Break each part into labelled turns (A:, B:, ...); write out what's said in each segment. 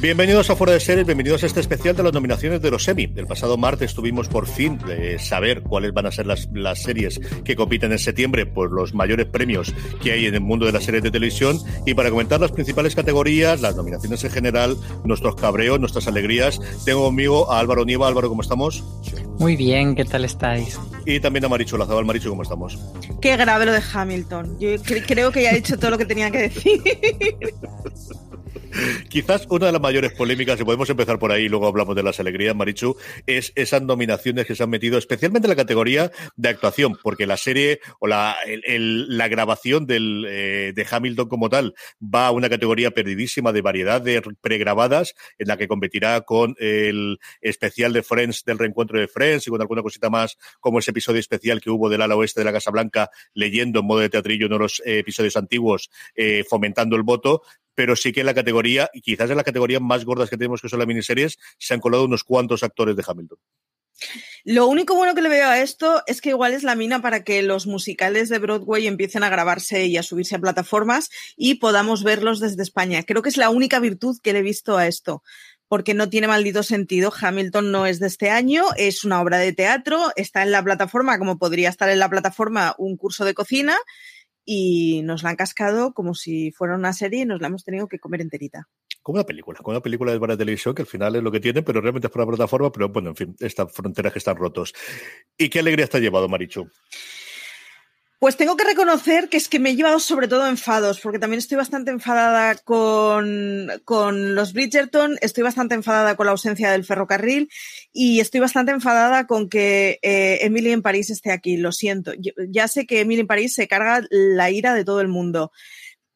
A: Bienvenidos a Fuera de Series, bienvenidos a este especial de las nominaciones de los Emmy. El pasado martes tuvimos por fin de saber cuáles van a ser las, las series que compiten en septiembre por los mayores premios que hay en el mundo de las series de televisión. Y para comentar las principales categorías, las nominaciones en general, nuestros cabreos, nuestras alegrías, tengo conmigo a Álvaro Nieva. Álvaro, ¿cómo estamos?
B: Muy bien, ¿qué tal estáis?
A: Y también a Marichu Lazabal. Marichu, ¿cómo estamos?
C: Qué grave lo de Hamilton. Yo cre- creo que ya he dicho todo lo que tenía que decir.
A: Quizás una de las mayores polémicas, y podemos empezar por ahí y luego hablamos de las alegrías, Marichu, es esas nominaciones que se han metido, especialmente en la categoría de actuación, porque la serie o la, la grabación del, eh, de Hamilton como tal va a una categoría perdidísima de variedad de pregrabadas, en la que competirá con el especial de Friends, del reencuentro de Friends y con alguna cosita más, como ese episodio especial que hubo del ala oeste de la Casa Blanca, leyendo en modo de teatrillo uno de los eh, episodios antiguos, eh, fomentando el voto, pero sí que en la categoría, y quizás en la categoría más gordas que tenemos, que son las miniseries, se han colado unos cuantos actores de Hamilton.
C: Lo único bueno que le veo a esto es que igual es la mina para que los musicales de Broadway empiecen a grabarse y a subirse a plataformas y podamos verlos desde España. Creo que es la única virtud que le he visto a esto. Porque no tiene maldito sentido. Hamilton no es de este año, es una obra de teatro, está en la plataforma como podría estar en la plataforma un curso de cocina y nos la han cascado como si fuera una serie y nos la hemos tenido que comer enterita.
A: Como una película, como una película de para televisión, que al final es lo que tiene, pero realmente es por la plataforma, pero bueno, en fin, estas fronteras que están rotos. ¿Y qué alegría te ha llevado, Marichu?
C: Pues tengo que reconocer que es que me he llevado sobre todo enfados, porque también estoy bastante enfadada con, con los Bridgerton, estoy bastante enfadada con la ausencia del ferrocarril y estoy bastante enfadada con que eh, Emily en París esté aquí. Lo siento. Yo- ya sé que Emily en París se carga la ira de todo el mundo,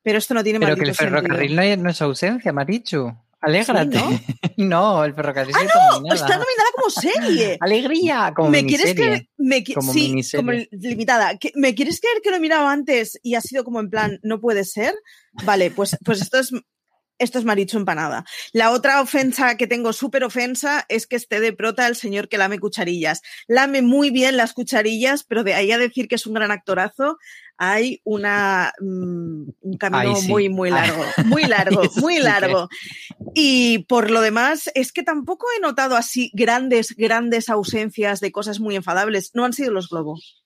C: pero esto no tiene
B: Pero que el ferrocarril
C: sentido.
B: no es, no es ausencia, Marichu. Alégrate.
C: Sí,
B: ¿no? el ferrocarril
C: ¡Ah,
B: está
C: no!
B: nominada.
C: Está nominada como serie.
B: Alegría, como
C: ¿Me quieres que me
B: Como
C: sí,
B: miniserie.
C: como limitada? ¿Que- ¿Me quieres creer que lo he mirado antes y ha sido como en plan, no puede ser? Vale, pues, pues esto es esto es Marichu empanada. La otra ofensa que tengo, súper ofensa, es que esté de prota el señor que lame cucharillas. Lame muy bien las cucharillas, pero de ahí a decir que es un gran actorazo, hay una, mm, un camino
B: sí.
C: muy, muy largo, muy largo, muy largo. Y por lo demás, es que tampoco he notado así grandes, grandes ausencias de cosas muy enfadables. No han sido los globos.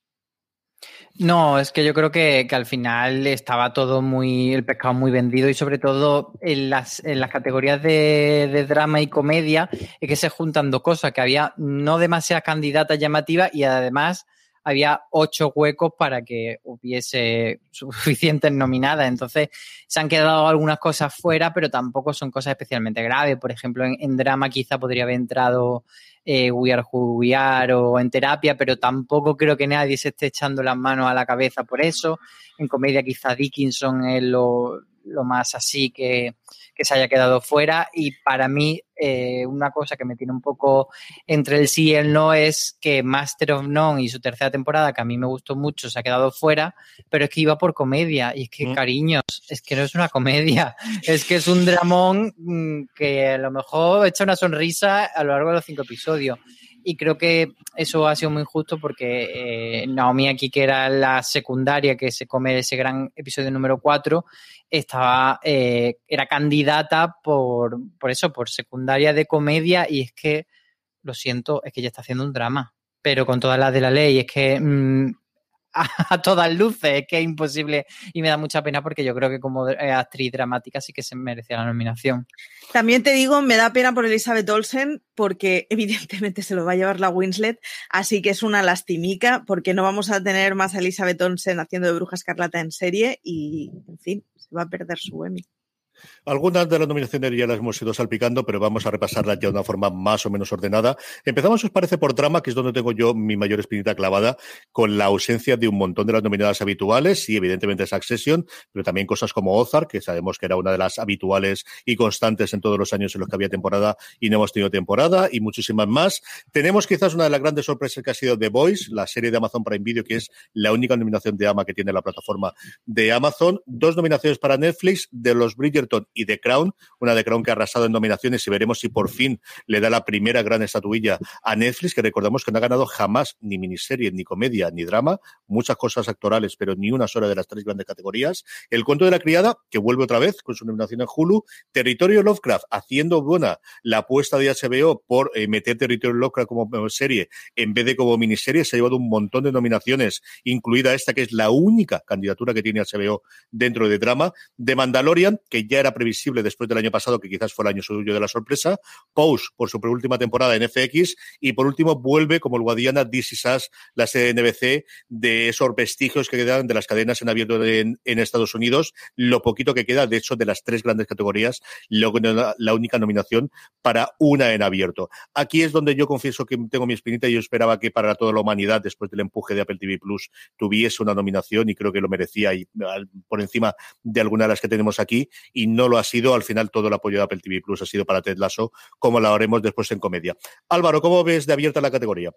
B: No, es que yo creo que, que al final estaba todo muy, el pescado muy vendido y sobre todo en las, en las categorías de, de drama y comedia es que se juntan dos cosas, que había no demasiadas candidatas llamativas y además había ocho huecos para que hubiese suficientes nominadas. Entonces se han quedado algunas cosas fuera, pero tampoco son cosas especialmente graves. Por ejemplo, en, drama quizá podría haber entrado eh, We Are Who We Are o en terapia, pero tampoco creo que nadie se esté echando las manos a la cabeza por eso. En comedia quizá Dickinson es lo, lo más así que, que se haya quedado fuera y para mí eh, una cosa que me tiene un poco entre el sí y el no es que Master of None y su tercera temporada, que a mí me gustó mucho, se ha quedado fuera, pero es que iba por comedia y es que,
A: Mm.
B: cariños, es que no es una comedia, es que es un dramón mm, que a lo mejor echa una sonrisa a lo largo de los cinco episodios. Y creo que eso ha sido muy injusto porque eh, Naomi aquí, que era la secundaria que se come ese gran episodio número 4, estaba, eh, era candidata por, por eso, por secundaria de comedia y es que, lo siento, es que ella está haciendo un drama, pero con todas las de la ley, es que mm, a, todas luces, es que es imposible y me da mucha pena porque yo creo que como eh, actriz dramática sí que se merecía la nominación.
C: También te digo, me da pena por Elizabeth Olsen porque evidentemente se lo va a llevar la Winslet, así que es una lastimica porque no vamos a tener más a Elizabeth Olsen haciendo de Bruja Escarlata en serie y, en fin, se va a perder su Emmy.
A: Algunas de las nominaciones ya las hemos ido salpicando, pero vamos a repasarlas ya de una forma más o menos ordenada. Empezamos, os parece, por drama, que es donde tengo yo mi mayor espinita clavada, con la ausencia de un montón de las nominadas habituales, y evidentemente Succession, pero también cosas como Ozark, que sabemos que era una de las habituales y constantes en todos los años en los que había temporada y no hemos tenido temporada, y muchísimas más. Tenemos quizás una de las grandes sorpresas que ha sido The Voice, la serie de Amazon Prime Video, que es la única nominación de AMA que tiene la plataforma de Amazon. Dos nominaciones para Netflix, de los Bridgerton y The Crown, una de Crown que ha arrasado en nominaciones y veremos si por fin le da la primera gran estatuilla a Netflix, que recordamos que no ha ganado jamás ni miniserie, ni comedia, ni drama, muchas cosas actorales, pero ni una sola de las tres grandes categorías. El cuento de la criada, que vuelve otra vez con su nominación en Hulu. Territorio Lovecraft, haciendo buena la apuesta de HBO por eh, meter Territorio Lovecraft como serie en vez de como miniserie, se ha llevado un montón de nominaciones, incluida esta que es la única candidatura que tiene HBO dentro de drama. De Mandalorian, que ya era previsible después del año pasado, que quizás fue el año suyo de la sorpresa. Pose, por su última temporada en FX. Y por último, vuelve como el Guadiana This Is la serie de NBC, de esos vestigios que quedan de las cadenas en abierto en, en Estados Unidos. Lo poquito que queda, de hecho, de las tres grandes categorías, lo, la, la única nominación para una en abierto. Aquí es donde yo confieso que tengo mi espinita y yo esperaba que para toda la humanidad, después del empuje de Apple TV Plus, tuviese una nominación y creo que lo merecía y, por encima de alguna de las que tenemos aquí y no lo ha sido. Al final todo el apoyo de Apple TV Plus ha sido para Ted Lasso, como lo haremos después en comedia. Álvaro, ¿cómo ves de abierta la categoría?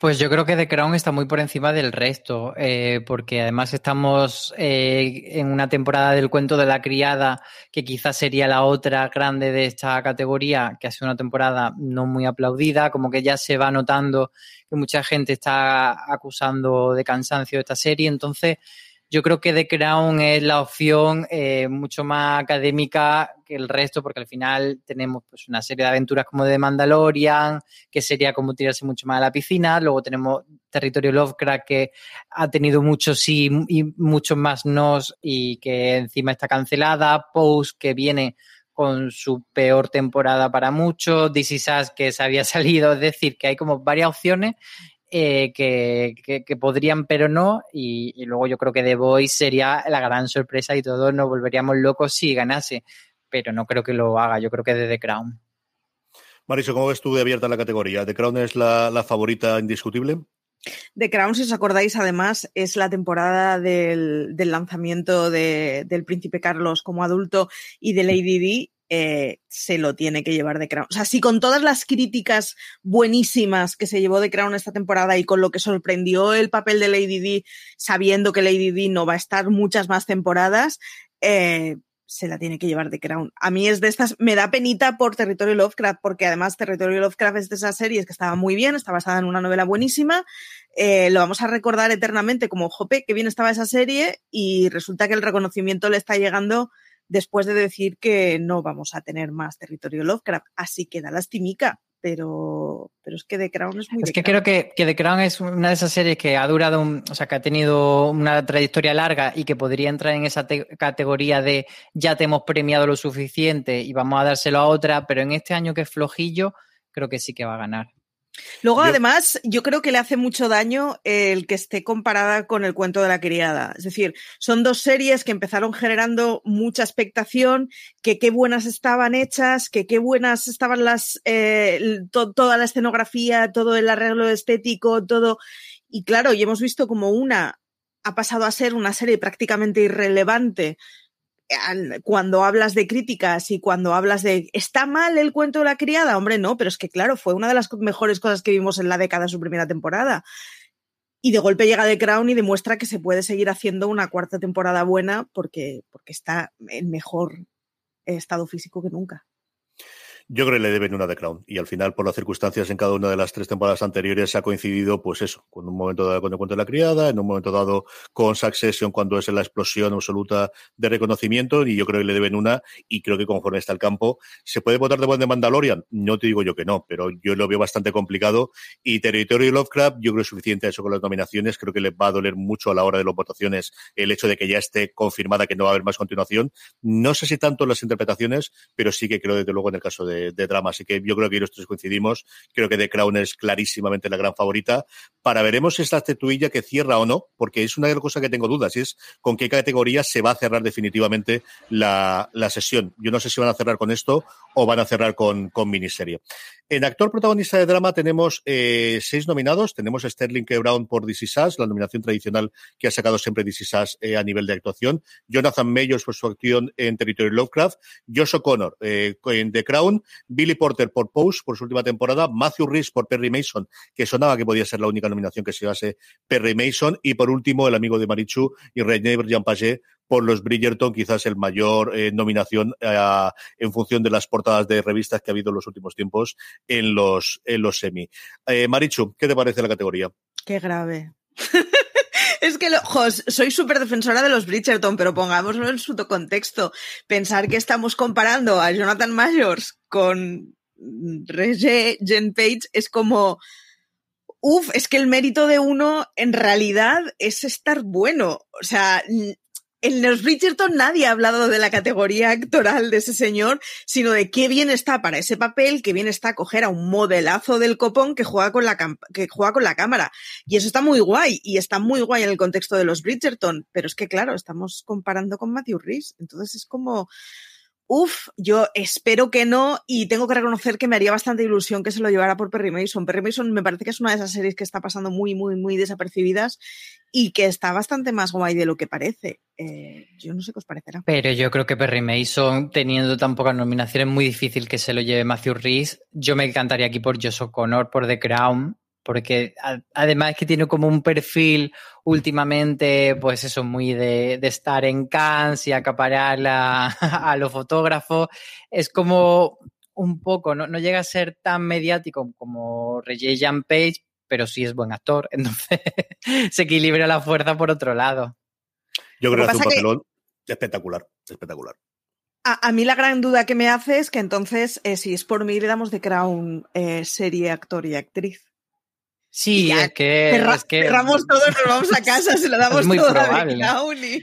B: Pues yo creo que The Crown está muy por encima del resto, eh, porque además estamos eh, en una temporada del cuento de la criada, que quizás sería la otra grande de esta categoría, que ha sido una temporada no muy aplaudida, como que ya se va notando que mucha gente está acusando de cansancio esta serie, entonces yo creo que The Crown es la opción eh, mucho más académica que el resto, porque al final tenemos pues, una serie de aventuras como de Mandalorian, que sería como tirarse mucho más a la piscina. Luego tenemos Territorio Lovecraft, que ha tenido muchos sí y muchos más nos, y que encima está cancelada. Pose, que viene con su peor temporada para muchos. This Is Us, que se había salido. Es decir, que hay como varias opciones eh, que, que, que, podrían, pero no. Y, y, luego yo creo que The Voice sería la gran sorpresa y todos nos volveríamos locos si ganase. Pero no creo que lo haga. Yo creo que de The Crown.
A: Mariso, ¿cómo ves tú de abierta la categoría? ¿The Crown es la, la favorita indiscutible?
C: The Crown, si os acordáis, además, es la temporada del, del lanzamiento de, del Príncipe Carlos como adulto y de Lady Di. Eh, se lo tiene que llevar de Crown. O sea, si con todas las críticas buenísimas que se llevó de Crown esta temporada y con lo que sorprendió el papel de Lady Di, sabiendo que Lady Di no va a estar muchas más temporadas, eh, se la tiene que llevar de Crown. A mí es de estas, me da penita por Territorio Lovecraft, porque además Territorio Lovecraft es de esas series que estaba muy bien, está basada en una novela buenísima, eh, lo vamos a recordar eternamente como, jope, que bien estaba esa serie, y resulta que el reconocimiento le está llegando después de decir que no vamos a tener más Territorio Lovecraft. Así que da lastimica pero, pero es que The Crown es muy...
B: Es que creo que, que, The Crown es una de esas series que ha durado, o sea, que ha tenido una trayectoria larga y que podría entrar en esa categoría de ya te hemos premiado lo suficiente y vamos a dárselo a otra, pero en este año que es flojillo, creo que sí que va a ganar.
C: Luego, además, yo creo que le hace mucho daño el que esté comparada con el cuento de la criada. Es decir, son dos series que empezaron generando mucha expectación, que qué buenas estaban hechas, que qué buenas estaban las, eh, toda la escenografía, todo el arreglo estético, todo. Y claro, y hemos visto como una ha pasado a ser una serie prácticamente irrelevante cuando hablas de críticas y cuando hablas de ¿está mal el cuento de la criada? Hombre, no, pero es que claro, fue una de las mejores cosas que vimos en la década de su primera temporada. Y de golpe llega The Crown y demuestra que se puede seguir haciendo una cuarta temporada buena porque, porque está en mejor estado físico que nunca.
A: Yo creo que le deben una de Crown. Y al final, por las circunstancias en cada una de las tres temporadas anteriores, ha coincidido, pues eso, con un momento dado cuento de la criada, en un momento dado con Succession, cuando es la explosión absoluta de reconocimiento. Y yo creo que le deben una. Y creo que conforme está el campo, ¿se puede votar de buen de Mandalorian? No te digo yo que no, pero yo lo veo bastante complicado. Y Territorio Lovecraft, yo creo que es suficiente eso con las nominaciones. Creo que le va a doler mucho a la hora de las votaciones el hecho de que ya esté confirmada que no va a haber más continuación. No sé si tanto las interpretaciones, pero sí que creo, desde luego, en el caso de de, drama. Así que yo creo que los tres coincidimos. Creo que The Crown es clarísimamente la gran favorita. Para veremos esta estatuilla que cierra o no, porque es una cosas que tengo dudas, y es con qué categoría se va a cerrar definitivamente la, sesión. Yo no sé si van a cerrar con esto o van a cerrar con, con miniserie. En actor protagonista de drama tenemos eh, seis nominados. Tenemos a Sterling K. Brown por DC Sass, la nominación tradicional que ha sacado siempre DC Sass eh, a nivel de actuación. Jonathan Mayors por su acción en Territory Lovecraft. Josh O'Connor eh, en The Crown. Billy Porter por Pose por su última temporada. Matthew Rhys por Perry Mason, que sonaba que podía ser la única nominación que se llevase Perry Mason. Y por último, el amigo de Marichu y René Jean Paget por los Bridgerton, quizás el mayor eh, nominación eh, en función de las portadas de revistas que ha habido en los últimos tiempos en los, en los semi. Eh, Marichu, ¿qué te parece la categoría?
C: Qué grave. Es que, soy súper defensora de los Bridgerton, pero pongámoslo en su contexto. Pensar que estamos comparando a Jonathan Mayors con Regé Jen Page es como, Uf, es que el mérito de uno en realidad es estar bueno. O sea, en los Bridgerton nadie ha hablado de la categoría actoral de ese señor, sino de qué bien está para ese papel, qué bien está coger a un modelazo del copón que juega con la, que juega con la cámara. Y eso está muy guay, y está muy guay en el contexto de los Bridgerton, pero es que claro, estamos comparando con Matthew Rhys, entonces es como, Uf, yo espero que no y tengo que reconocer que me haría bastante ilusión que se lo llevara por Perry Mason. Perry Mason me parece que es una de esas series que está pasando muy, muy, muy desapercibidas y que está bastante más guay de lo que parece. Eh, yo no sé qué os parecerá.
B: Pero yo creo que Perry Mason, teniendo tan pocas nominaciones, es muy difícil que se lo lleve Matthew Rhys. Yo me encantaría aquí por Josh O'Connor, por The Crown, porque además es que tiene como un perfil últimamente, pues eso, muy de, estar en Cannes y acaparar a los fotógrafos. Es como un poco, no, llega a ser tan mediático como Reggie Jean Page, pero sí es buen actor, entonces se equilibra la fuerza por otro lado.
A: Yo creo que hace un papelón espectacular, espectacular.
C: A, mí la gran duda que me hace es que entonces, eh, si es por mí, le damos de Crown eh, serie, actor y actriz.
B: Sí, es, que, es que.
C: Cerramos todo, nos vamos a casa, se lo damos todo a y...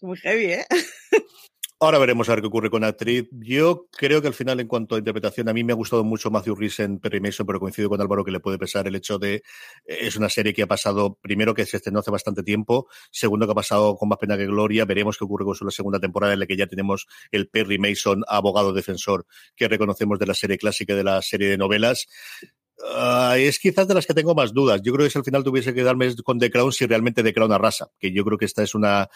C: Muy heavy, ¿eh?
A: Ahora veremos a ver qué ocurre con la actriz. Yo creo que al final, en cuanto a interpretación, a mí me ha gustado mucho Matthew Rhys en Perry Mason, pero coincido con Álvaro que le puede pesar el hecho de es una serie que ha pasado, primero que se estrenó hace bastante tiempo, segundo que ha pasado con más pena que gloria. Veremos qué ocurre con su la segunda temporada en la que ya tenemos el Perry Mason, abogado defensor que reconocemos de la serie clásica de la serie de novelas Es quizás de las que tengo más dudas. Yo creo que si al final tuviese que darme con The Crown si realmente The Crown arrasa, que yo creo que esta es una,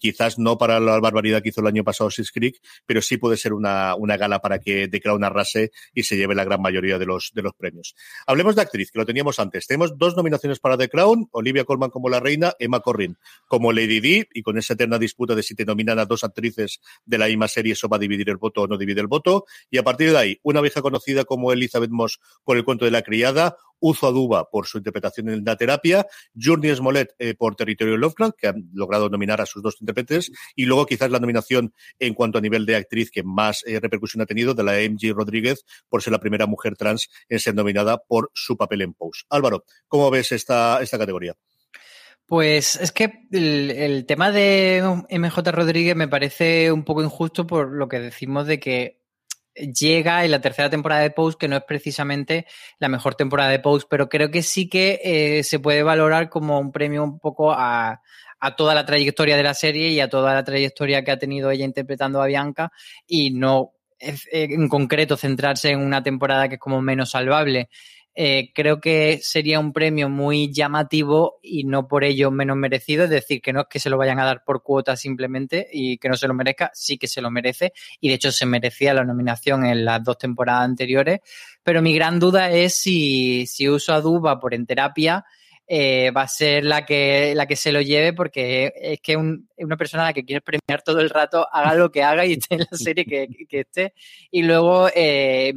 A: quizás no para la barbaridad que hizo el año pasado Six Creek, pero sí puede ser una, una gala para que The Crown arrase y se lleve la gran mayoría de los, de los premios. Hablemos de actriz, que lo teníamos antes. Tenemos dos nominaciones para The Crown, Olivia Colman como la reina, Emma Corrin como Lady Di, y con esa eterna disputa de si te nominan a dos actrices de la misma serie, eso va a dividir el voto o no divide el voto. Y a partir de ahí, una vieja conocida como Elizabeth Moss con el cuento de la criada, Uzo Aduba por su interpretación en la terapia, Journey Smollett eh, por Territorio Lovecraft, que han logrado nominar a sus dos intérpretes, y luego quizás la nominación en cuanto a nivel de actriz que más eh, repercusión ha tenido de la MG Rodríguez por ser la primera mujer trans en ser nominada por su papel en Pose. Álvaro, ¿cómo ves esta, esta categoría?
B: Pues es que el, el, tema de MJ Rodríguez me parece un poco injusto por lo que decimos de que llega en la tercera temporada de Post, que no es precisamente la mejor temporada de Post, pero creo que sí que eh, se puede valorar como un premio un poco a, a, toda la trayectoria de la serie y a toda la trayectoria que ha tenido ella interpretando a Bianca y no en concreto centrarse en una temporada que es como menos salvable eh, creo que sería un premio muy llamativo y no por ello menos merecido. Es decir, que no es que se lo vayan a dar por cuota simplemente y que no se lo merezca, sí que se lo merece. Y de hecho se merecía la nominación en las dos temporadas anteriores. Pero mi gran duda es si, si uso a Duba por en terapia. Eh, va a ser la que, la que se lo lleve porque es que una persona a la que quieres premiar todo el rato, haga lo que haga y esté en la serie que, que esté. Y luego eh,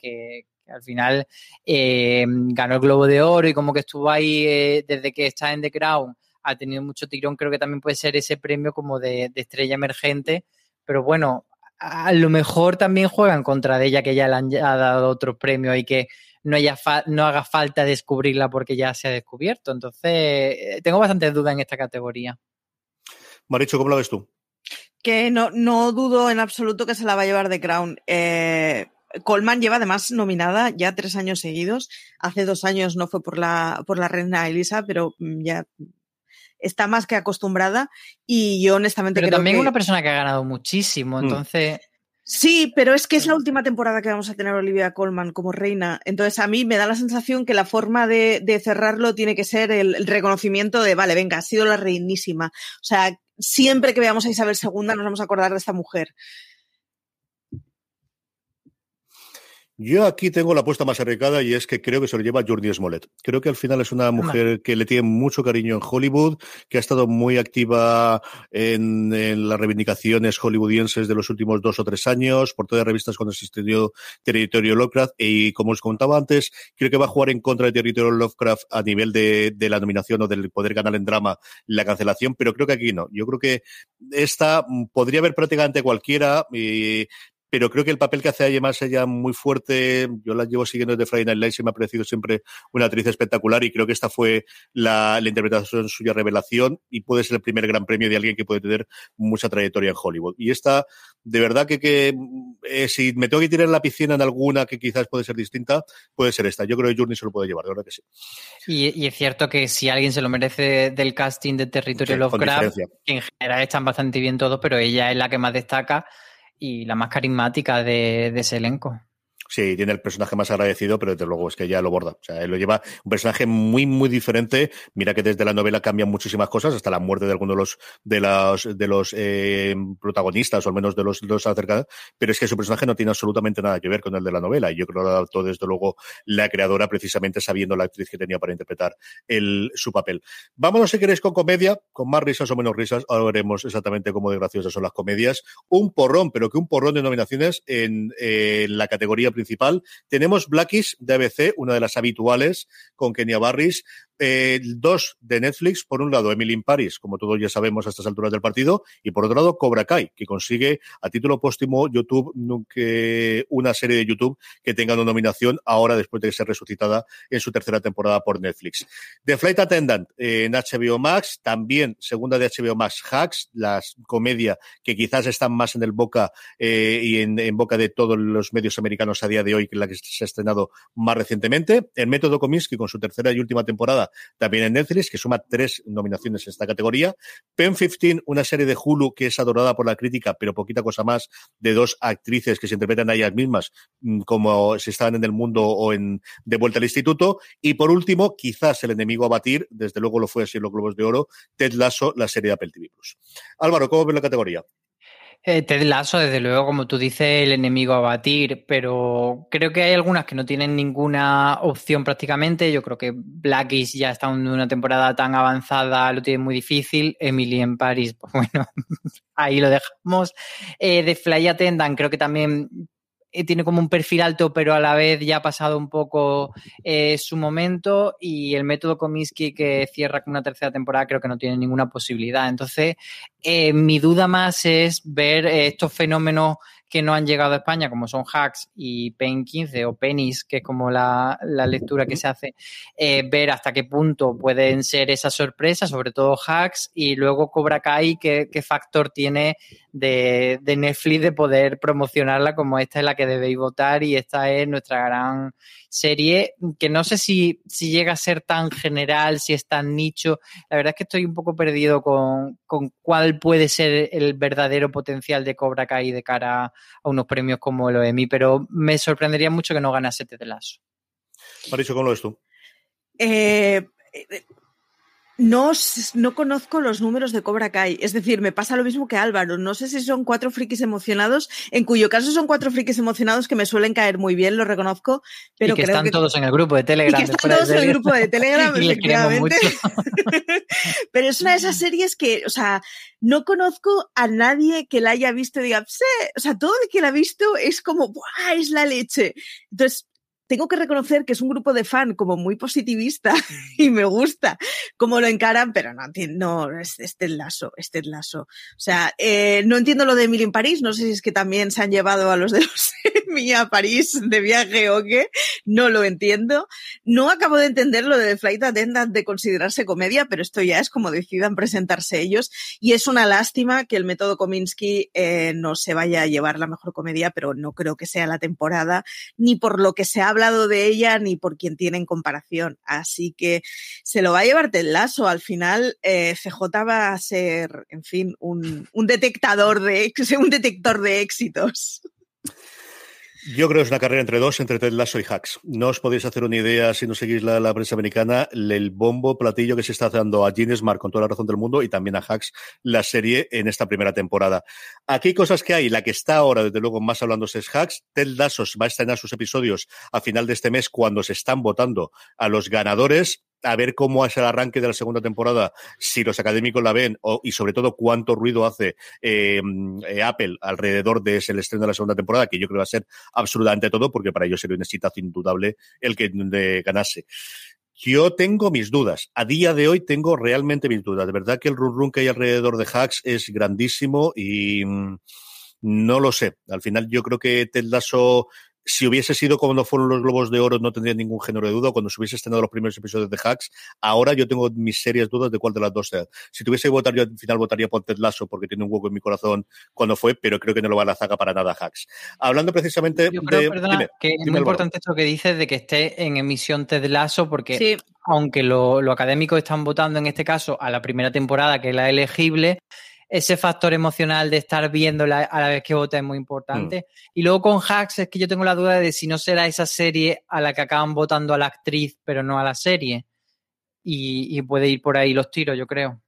B: que, al final eh, ganó el Globo de Oro y como que estuvo ahí eh, desde que está en The Crown, ha tenido mucho tirón, creo que también puede ser ese premio como de, de estrella emergente, pero bueno, a lo mejor también juegan contra de ella que ya le han ha dado otro premio y que no, haya no haga falta descubrirla porque ya se ha descubierto. Entonces, eh, tengo bastantes dudas en esta categoría.
A: Maricho, ¿cómo la ves tú?
C: Que no, no dudo en absoluto que se la va a llevar The Crown. Eh, Colman lleva además nominada ya tres años seguidos. Hace dos años no fue por la, por la reina Elisa, pero mm, ya está más que acostumbrada y yo honestamente
B: pero
C: creo
B: también
C: que...
B: una persona que ha ganado muchísimo, entonces...
C: Sí, pero es que es la última temporada que vamos a tener Olivia Colman como reina. Entonces a mí me da la sensación que la forma de, de cerrarlo tiene que ser el, el, reconocimiento de, vale, venga, ha sido la reinísima. O sea, siempre que veamos a Isabel II nos vamos a acordar de esta mujer.
A: Yo aquí tengo la apuesta más arriesgada y es que creo que se lo lleva Jordi Smollett. Creo que al final es una mujer que le tiene mucho cariño en Hollywood, que ha estado muy activa en, en las reivindicaciones hollywoodienses de los últimos dos o tres años, por todas las revistas cuando existió Territorio Lovecraft. Y como os contaba antes, creo que va a jugar en contra de Territorio Lovecraft a nivel de, de la nominación o del poder ganar en drama la cancelación, pero creo que aquí no. Yo creo que esta podría haber prácticamente cualquiera. Y pero creo que el papel que hace además ella muy fuerte, yo la llevo siguiendo desde Friday Night Lights y me ha parecido siempre una actriz espectacular y creo que esta fue la, la interpretación suya revelación y puede ser el primer gran premio de alguien que puede tener mucha trayectoria en Hollywood. Y esta, de verdad que, que eh, si me tengo que tirar en la piscina en alguna que quizás puede ser distinta, puede ser esta. Yo creo que Journey se lo puede llevar, de verdad que sí.
B: Y, y es cierto que si alguien se lo merece del casting de Territorio sí, Lovecraft, que en general están bastante bien todos, pero ella es la que más destaca y la más carismática de, de ese elenco.
A: Sí, tiene el personaje más agradecido, pero desde luego es que ya lo borda. O sea, él lo lleva un personaje muy, muy diferente. Mira que desde la novela cambian muchísimas cosas, hasta la muerte de algunos de los, de los, de los eh, protagonistas, o al menos de los, los acercados. Pero es que su personaje no tiene absolutamente nada que ver con el de la novela. Y yo creo que lo adaptó desde luego la creadora, precisamente sabiendo la actriz que tenía para interpretar el, su papel. Vámonos, si queréis, con comedia, con más risas o menos risas. Ahora veremos exactamente cómo de graciosas son las comedias. Un porrón, pero que un porrón de nominaciones en, eh, la categoría principal. Tenemos Blackies de ABC, una de las habituales, con Kenia Barris. Eh, dos de Netflix, por un lado Emily in Paris, como todos ya sabemos a estas alturas del partido, y por otro lado Cobra Kai, que consigue a título póstumo YouTube una serie de YouTube que tenga una nominación ahora después de ser resucitada en su tercera temporada por Netflix. The Flight Attendant eh, en HBO Max, también segunda de HBO Max Hacks, la comedia que quizás están más en el boca eh, y en, en, boca de todos los medios americanos a día de hoy que la que se ha estrenado más recientemente. El método Kominsky con su tercera y última temporada también en Netflix, que suma tres nominaciones en esta categoría. Pen 15, una serie de Hulu que es adorada por la crítica, pero poquita cosa más, de dos actrices que se interpretan a ellas mismas, mm, como si estaban en el mundo o en De vuelta al instituto. Y por último, quizás el enemigo a batir, desde luego lo fue así en los Globos de Oro, Ted Lasso, la serie de Apple TV Plus. Álvaro, ¿cómo ves la categoría?
B: Eh, Ted Lasso, desde luego, como tú dices, el enemigo a batir, pero creo que hay algunas que no tienen ninguna opción prácticamente. Yo creo que Blackish ya está en una temporada tan avanzada, lo tiene muy difícil. Emily en Paris, pues bueno, ahí lo dejamos. Eh, de Fly Attendant, creo que también tiene como un perfil alto, pero a la vez ya ha pasado un poco eh, su momento y el método Comiskey que cierra con una tercera temporada creo que no tiene ninguna posibilidad. Entonces, eh, mi duda más es ver estos fenómenos que no han llegado a España, como son Hacks y Pen 15 o Pennies, que es como la, lectura que se hace, eh, ver hasta qué punto pueden ser esas sorpresas, sobre todo Hacks, y luego Cobra Kai, qué, qué factor tiene de, de, Netflix de poder promocionarla como esta es la que debéis votar y esta es nuestra gran serie, que no sé si, si llega a ser tan general, si es tan nicho. La verdad es que estoy un poco perdido con, con cuál puede ser el verdadero potencial de Cobra Kai de cara a unos premios como el OEMI, pero me sorprendería mucho que no ganase Ted Lasso.
A: Maricho, ¿cómo lo ves tú?
C: Eh, no, no conozco los números de Cobra Kai. Es decir, me pasa lo mismo que Álvaro. No sé si son cuatro frikis emocionados, en cuyo caso son cuatro frikis emocionados que me suelen caer muy bien, lo reconozco. Pero
B: y que
C: creo
B: están todos en el grupo de Telegram.
C: Y que están todos en el grupo de Telegram, efectivamente. pero es una de esas series que, o sea, no conozco a nadie que la haya visto y diga, sí, o sea, todo el que la ha visto es como, ¡buah! Es la leche. Entonces, tengo que reconocer que es un grupo de fan como muy positivista y me gusta cómo lo encaran, pero no entiendo, no, este es lazo, este es lazo. O sea, eh, no entiendo lo de Emily en París, no sé si es que también se han llevado a los de los Emmy a París de viaje o qué, no lo entiendo. No acabo de entender lo de Flight Attendant de considerarse comedia, pero esto ya es como decidan presentarse ellos y es una lástima que el método Kominsky eh, no se vaya a llevar la mejor comedia, pero no creo que sea la temporada, ni por lo que se ha hablado de ella ni por quien tiene en comparación. Así que se lo va a llevar Ted Lasso. Al final, eh, CJ va a ser, en fin, un, un detectador de, un detector de éxitos.
A: Yo creo que es una carrera entre dos, entre Ted Lasso y Hacks. No os podéis hacer una idea si no seguís la, la, prensa americana, el bombo platillo que se está dando a Gene Smart con toda la razón del mundo y también a Hacks la serie en esta primera temporada. Aquí cosas que hay. La que está ahora, desde luego, más hablándose es Hacks. Ted Lasso va a estrenar sus episodios a final de este mes cuando se están votando a los ganadores a ver cómo es el arranque de la segunda temporada, si los académicos la ven y sobre todo cuánto ruido hace eh, eh, Apple alrededor de ese el estreno de la segunda temporada, que yo creo va a ser absolutamente todo, porque para ellos sería un exitazo indudable el que de, ganase. Yo tengo mis dudas. A día de hoy tengo realmente mis dudas. De verdad que el run run que hay alrededor de Hacks es grandísimo y mm, no lo sé. Al final yo creo que Ted Lasso si hubiese sido como no fueron los Globos de Oro, no tendría ningún género de duda. Cuando se hubiese estrenado los primeros episodios de Hacks, ahora yo tengo mis serias dudas de cuál de las dos sea. Si tuviese que votar, yo al final votaría por Ted Lasso porque tiene un hueco en mi corazón cuando fue, pero creo que no lo va a la zaga para nada Hacks. Hablando precisamente
B: yo creo,
A: de.
B: Perdona, que es muy importante esto que dices de que esté en emisión Ted Lasso porque.
C: Sí.
B: Aunque lo, lo académicos están votando en este caso a la primera temporada, que es la elegible, ese factor emocional de estar viéndola a la vez que vota es muy importante. Y luego con Hacks es que yo tengo la duda de si no será esa serie a la que acaban votando a la actriz, pero no a la serie. Y, y puede ir por ahí los tiros, yo creo.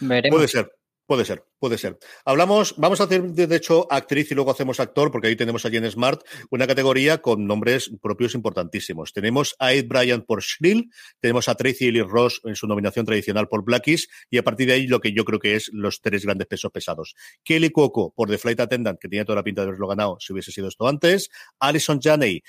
B: Veremos.
A: Puede ser. Puede ser, puede ser. Hablamos, vamos a hacer de hecho actriz y luego hacemos actor, porque ahí tenemos a Jen Smart, una categoría con nombres propios importantísimos. Tenemos a Ed Bryant por Shrill, tenemos a Tracy Ellis Ross en su nominación tradicional por Blackies, y a partir de ahí lo que yo creo que es los tres grandes pesos pesados. Kelly Cuoco por The Flight Attendant, que tenía toda la pinta de haberlo ganado si hubiese sido esto antes. Alison Janney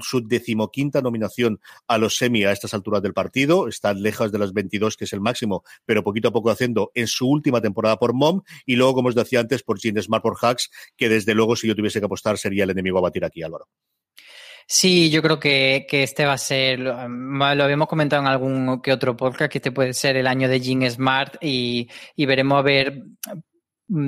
A: su decimoquinta nominación a los semi a estas alturas del partido. Está lejos de las 22, que es el máximo, pero poquito a poco haciendo en su última temporada por Mom. Y luego, como os decía antes, por Gene Smart por Hacks, que desde luego, si yo tuviese que apostar, sería el enemigo a batir aquí, Álvaro.
B: Sí, yo creo que, que, este va a ser, lo, habíamos comentado en algún que otro podcast, que este puede ser el año de Gene Smart y, y veremos a ver mm,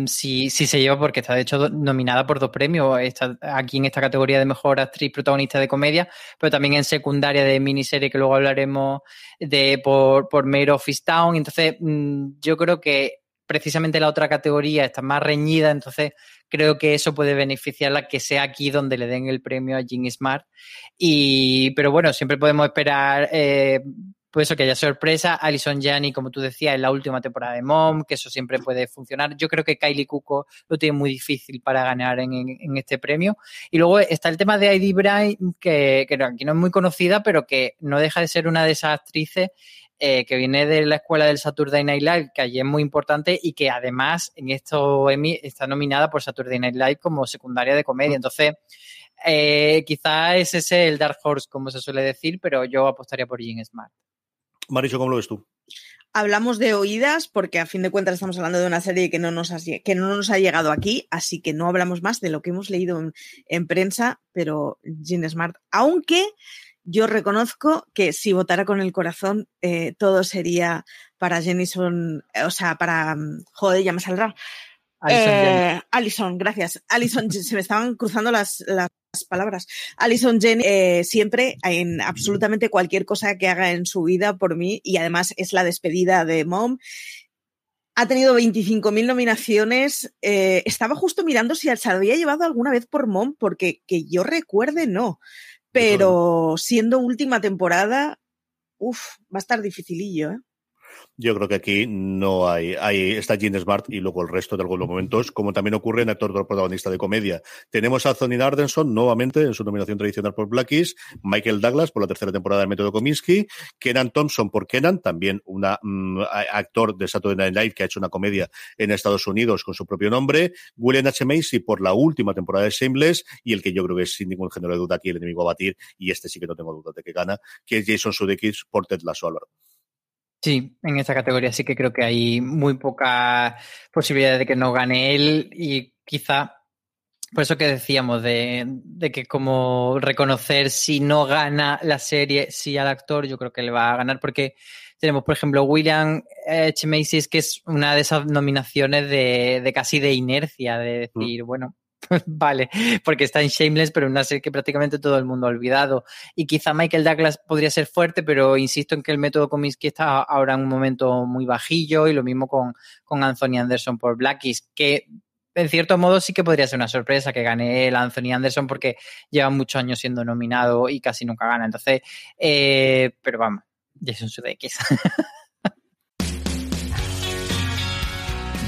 B: si, si, se lleva, porque está de hecho nominada por dos premios, está aquí en esta categoría de mejor actriz protagonista de comedia, pero también en secundaria de miniserie, que luego hablaremos de por, por Mayor of Town. Entonces, mm, yo creo que precisamente la otra categoría está más reñida, entonces creo que eso puede beneficiarla que sea aquí donde le den el premio a Jean Smart. Y, pero bueno, siempre podemos esperar eh, pues eso, que haya sorpresa. Alison Janney, como tú decías, en la última temporada de Mom, que eso siempre puede funcionar. Yo creo que Kylie Cuoco lo tiene muy difícil para ganar en, este premio. Y luego está el tema de Heidi Bryant, que, aquí no es muy conocida, pero que no deja de ser una de esas actrices eh, que viene de la escuela del Saturday Night Live, que allí es muy importante y que además en esto Emmy está nominada por Saturday Night Live como secundaria de comedia. Entonces, eh, quizás ese es el Dark Horse, como se suele decir, pero yo apostaría por Jean Smart.
A: Maricho, ¿cómo lo ves tú?
C: Hablamos de oídas porque a fin de cuentas estamos hablando de una serie que no nos ha, que no nos ha llegado aquí, así que no hablamos más de lo que hemos leído en, en prensa, pero Jean Smart, aunque yo reconozco que si votara con el corazón, eh, todo sería para Jenison, o sea, para, mm, joder, ya me saldrá. Alison, eh, gracias. Alison, se me estaban cruzando las, las palabras. Alison Jenny, eh, siempre en absolutamente cualquier cosa que haga en su vida por mí, y además es la despedida de Mom. Ha tenido 25.000 nominaciones. Eh, estaba justo mirando si se había llevado alguna vez por Mom, porque que yo recuerde, no. Pero siendo última temporada, uff, va a estar dificilillo, ¿eh?
A: Yo creo que aquí no hay, hay está Gene Smart y luego el resto de algunos momentos, como también ocurre en actor protagonista de comedia. Tenemos a Anthony Ardenson nuevamente en su nominación tradicional por Blackies, Michael Douglas por la tercera temporada de Método Kominsky, Kenan Thompson por Kenan, también un mm, actor de Saturday Night Live que ha hecho una comedia en Estados Unidos con su propio nombre, William H. Macy por la última temporada de Shameless y el que yo creo que es sin ningún género de duda aquí el enemigo a batir, y este sí que no tengo duda de que gana, que es Jason Sudeikis por Ted Lasso, Álvaro.
B: Sí, en esta categoría sí que creo que hay muy poca posibilidad de que no gane él y quizá por eso que decíamos de, que como reconocer si no gana la serie, si al actor, yo creo que le va a ganar porque tenemos, por ejemplo, William H. Macy's, que es una de esas nominaciones de, de casi de inercia, de mm. decir, bueno, vale, porque está en Shameless, pero una serie que prácticamente todo el mundo ha olvidado. Y quizá Michael Douglas podría ser fuerte, pero insisto en que el método Cominsky está ahora en un momento muy bajillo y lo mismo con, con Anthony Anderson por Blackies, que en cierto modo sí que podría ser una sorpresa que gane el Anthony Anderson porque lleva muchos años siendo nominado y casi nunca gana. Entonces, eh, pero vamos, Jason Sudeikis.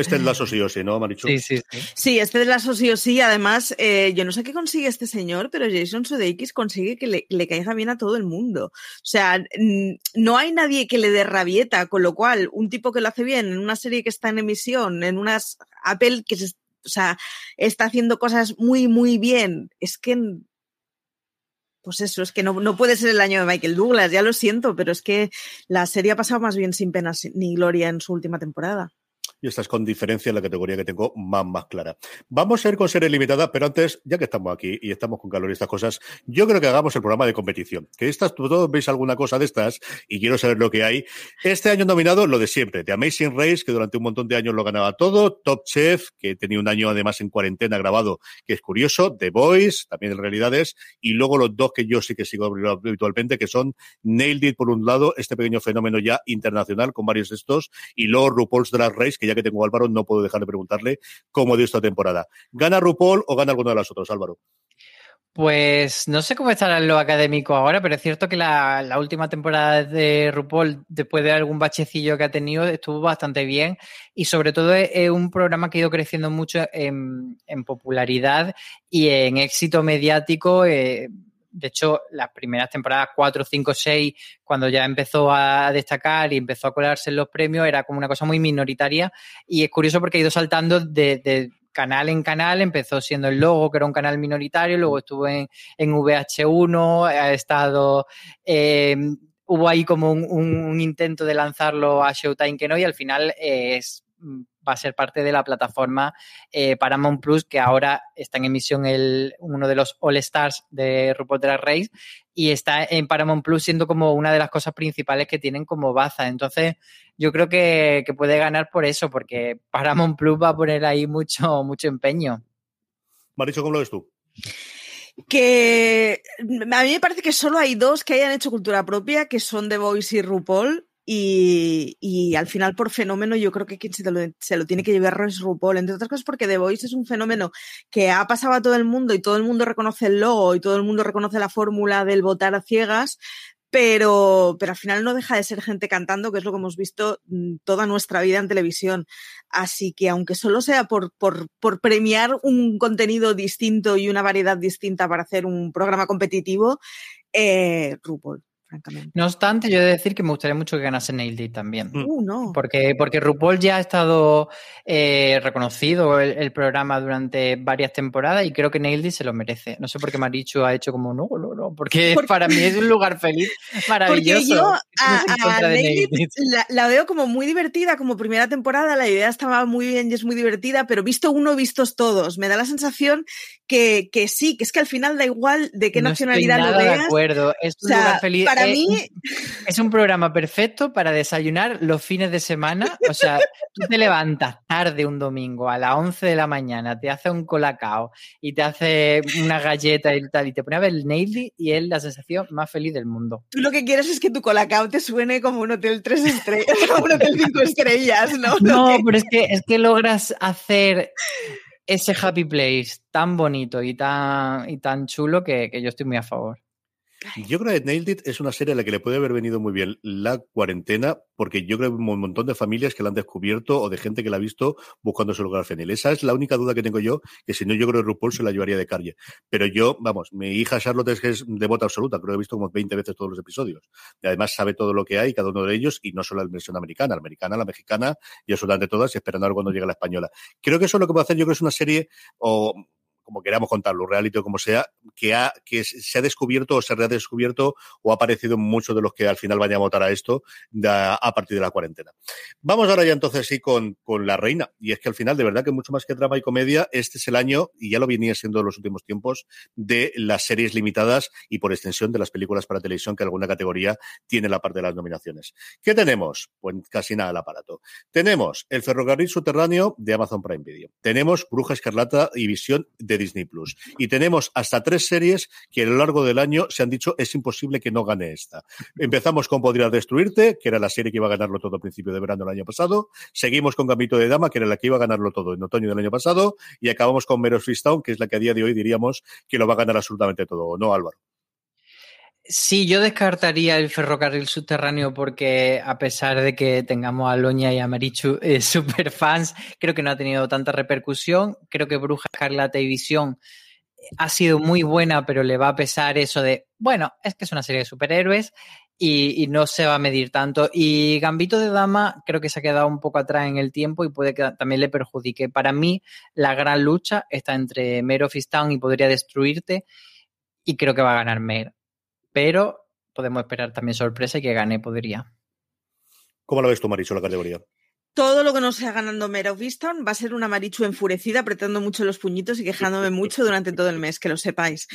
A: Este es lazo sí o sí, ¿no, Marichu?
B: Sí, sí,
C: sí. Sí, este es lazo sí o sí. Además, eh, yo no sé qué consigue este señor, pero Jason Sudeikis consigue que le, le, caiga bien a todo el mundo. O sea, no hay nadie que le dé rabieta, con lo cual, un tipo que lo hace bien en una serie que está en emisión, en unas Apple que se, o sea, está haciendo cosas muy, muy bien. Es que pues eso, es que no, no, puede ser el año de Michael Douglas, ya lo siento, pero es que la serie ha pasado más bien sin penas ni gloria en su última temporada.
A: Y esta es con diferencia la categoría que tengo más, más clara. Vamos a ir con serie limitada, pero antes, ya que estamos aquí y estamos con calor y estas cosas, yo creo que hagamos el programa de competición. Que estas, todos veis alguna cosa de estas y quiero saber lo que hay. Este año nominado, lo de siempre, The Amazing Race, que durante un montón de años lo ganaba todo, Top Chef, que tenía un año además en cuarentena grabado, que es curioso, The Voice, también en realidades, y luego los dos que yo sí que sigo habitualmente, que son Nailed It por un lado, este pequeño fenómeno ya internacional con varios de estos, y luego RuPaul's Drag Race, que ya que tengo a Álvaro, no puedo dejar de preguntarle cómo dio esta temporada. ¿Gana RuPaul o gana alguno de los otros, Álvaro?
B: Pues no sé cómo estará lo académico ahora, pero es cierto que la, última temporada de RuPaul, después de algún bachecillo que ha tenido, estuvo bastante bien y sobre todo es, un programa que ha ido creciendo mucho en, popularidad y en éxito mediático. Eh, de hecho, las primeras temporadas 4, 5, 6, cuando ya empezó a destacar y empezó a colarse en los premios, era como una cosa muy minoritaria. Y es curioso porque ha ido saltando de canal en canal, empezó siendo el logo, que era un canal minoritario, luego estuvo en, VH1, ha estado... Em, hubo ahí como un, intento de lanzarlo a Showtime que no, y al final es va a ser parte de la plataforma eh, Paramount Plus, que ahora está en emisión el, uno de los All Stars de RuPaul Drag Race y está en Paramount Plus siendo como una de las cosas principales que tienen como baza. Entonces, yo creo que, puede ganar por eso, porque Paramount Plus va a poner ahí mucho, mucho empeño.
A: Maricho, ¿cómo lo ves tú?
C: Que a mí me parece que solo hay dos que hayan hecho cultura propia, que son The Voice y RuPaul. Y, al final, por fenómeno, yo creo que quien se lo, tiene que llevar es RuPaul, entre otras cosas porque The Voice es un fenómeno que ha pasado a todo el mundo y todo el mundo reconoce el logo y todo el mundo reconoce la fórmula del votar a ciegas, pero, pero al final no deja de ser gente cantando, que es lo que hemos visto mm, toda nuestra vida en televisión. Así que aunque solo sea por, premiar un contenido distinto y una variedad distinta para hacer un programa competitivo, eh, RuPaul.
B: No obstante, yo he de decir que me gustaría mucho que ganase Nailed también.
C: Mm. Uh, no.
B: Porque, porque RuPaul ya ha estado eh, reconocido el, programa durante varias temporadas y creo que Nailed se lo merece. No sé por qué Marichu ha hecho como no, no, no, porque, para mí es un lugar feliz, maravilloso.
C: Porque yo a, la, la, veo como muy divertida, como primera temporada, la idea estaba muy bien y es muy divertida, pero visto uno, vistos todos. Me da la sensación que, que sí, que es que al final da igual de qué nacionalidad lo veas.
B: de acuerdo, es un lugar feliz
C: para mí...
B: Es un programa perfecto para desayunar los fines de semana. O sea, tú te levantas tarde un domingo a las 11 de la mañana, te hace un colacao y te hace una galleta y tal, y te pone a ver el Naily y es la sensación más feliz del mundo.
C: Tú lo que quieres es que tu colacao te suene como un hotel tres estrellas, como un hotel cinco estrellas, ¿no?
B: No, pero es que, es que logras hacer ese happy place tan bonito y tan, y tan chulo que yo estoy muy a favor.
A: Yo creo que Nailed It es una serie a la que le puede haber venido muy bien la cuarentena, porque yo creo que un montón de familias que la han descubierto o de gente que la ha visto buscando su lugar fenil. Esa es la única duda que tengo yo, que si no, yo creo que RuPaul se la llevaría de calle. Pero yo, vamos, mi hija Charlotte es que es devota absoluta, creo que he visto como 20 veces todos los episodios. Y además sabe todo lo que hay, cada uno de ellos, y no solo la versión americana, la americana, la mexicana y absolutamente todas, y esperando a ver cuando llegue la española. Creo que eso es lo que puede hacer, yo creo que es una serie, o como queramos contarlo, reality o como sea, que, ha, que se ha descubierto o se ha redescubierto o ha aparecido en muchos de los que al final vayan a votar a esto a partir de la cuarentena. Vamos ahora ya entonces sí con, con La Reina. Y es que al final, de verdad que mucho más que drama y comedia, este es el año, y ya lo venía siendo en los últimos tiempos, de las series limitadas y por extensión de las películas para televisión que alguna categoría tiene la parte de las nominaciones. ¿Qué tenemos? Pues casi nada el aparato. Tenemos el ferrocarril subterráneo de Amazon Prime Video. Tenemos Bruja Escarlata y Visión de Disney Plus. Y tenemos hasta tres series que a lo largo del año se han dicho es imposible que no gane esta. Empezamos con Podrías Destruirte, que era la serie que iba a ganarlo todo a principio de verano del año pasado. Seguimos con Gambito de Dama, que era la que iba a ganarlo todo en otoño del año pasado. Y acabamos con Meros Freestone, que es la que a día de hoy diríamos que lo va a ganar absolutamente todo. ¿No, Álvaro?
B: Sí, yo descartaría el ferrocarril subterráneo porque a pesar de que tengamos a Loña y a Marichu eh, super fans, creo que no ha tenido tanta repercusión. Creo que Bruja Escarlata y eh, ha sido muy buena, pero le va a pesar eso de, bueno, es que es una serie de superhéroes y, y, no se va a medir tanto. Y Gambito de Dama creo que se ha quedado un poco atrás en el tiempo y puede que también le perjudique. Para mí, la gran lucha está entre Mare of y Podría Destruirte y creo que va a ganar Mare pero podemos esperar también sorpresa y que gane podría.
A: ¿Cómo lo ves tú, Maricho, la categoría?
C: todo lo que no sea ganando Mare of Easttown va a ser una Marichu enfurecida, apretando mucho los puñitos y quejándome mucho durante todo el mes, que lo sepáis.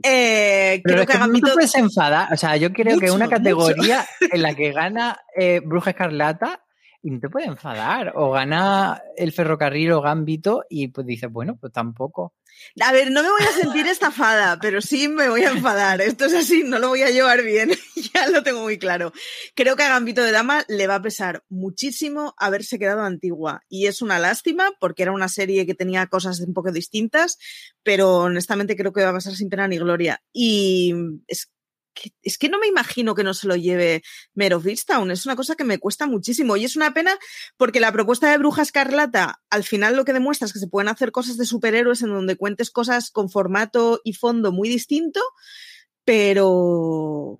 C: Eh,
B: Pero
C: creo
B: es
C: que
B: que
C: Gambito...
B: no te puedes enfadar. O sea, yo creo que una categoría en la que gana eh, Bruja Escarlata y no te puede enfadar. O gana el ferrocarril o Gambito y pues dices, bueno, pues tampoco.
C: A ver, no me voy a sentir estafada, pero sí me voy a enfadar. Esto es así, no lo voy a llevar bien. ya lo tengo muy claro. Creo que a Gambito de Dama le va a pesar muchísimo haberse quedado antigua. Y es una lástima porque era una serie que tenía cosas un poco distintas, pero honestamente creo que va a pasar sin pena ni gloria. Y es es que no me imagino que no se lo lleve Mare of Easttown. Es una cosa que me cuesta muchísimo. Y es una pena porque la propuesta de Bruja Escarlata, al final lo que demuestra es que se pueden hacer cosas de superhéroes en donde cuentes cosas con formato y fondo muy distinto, pero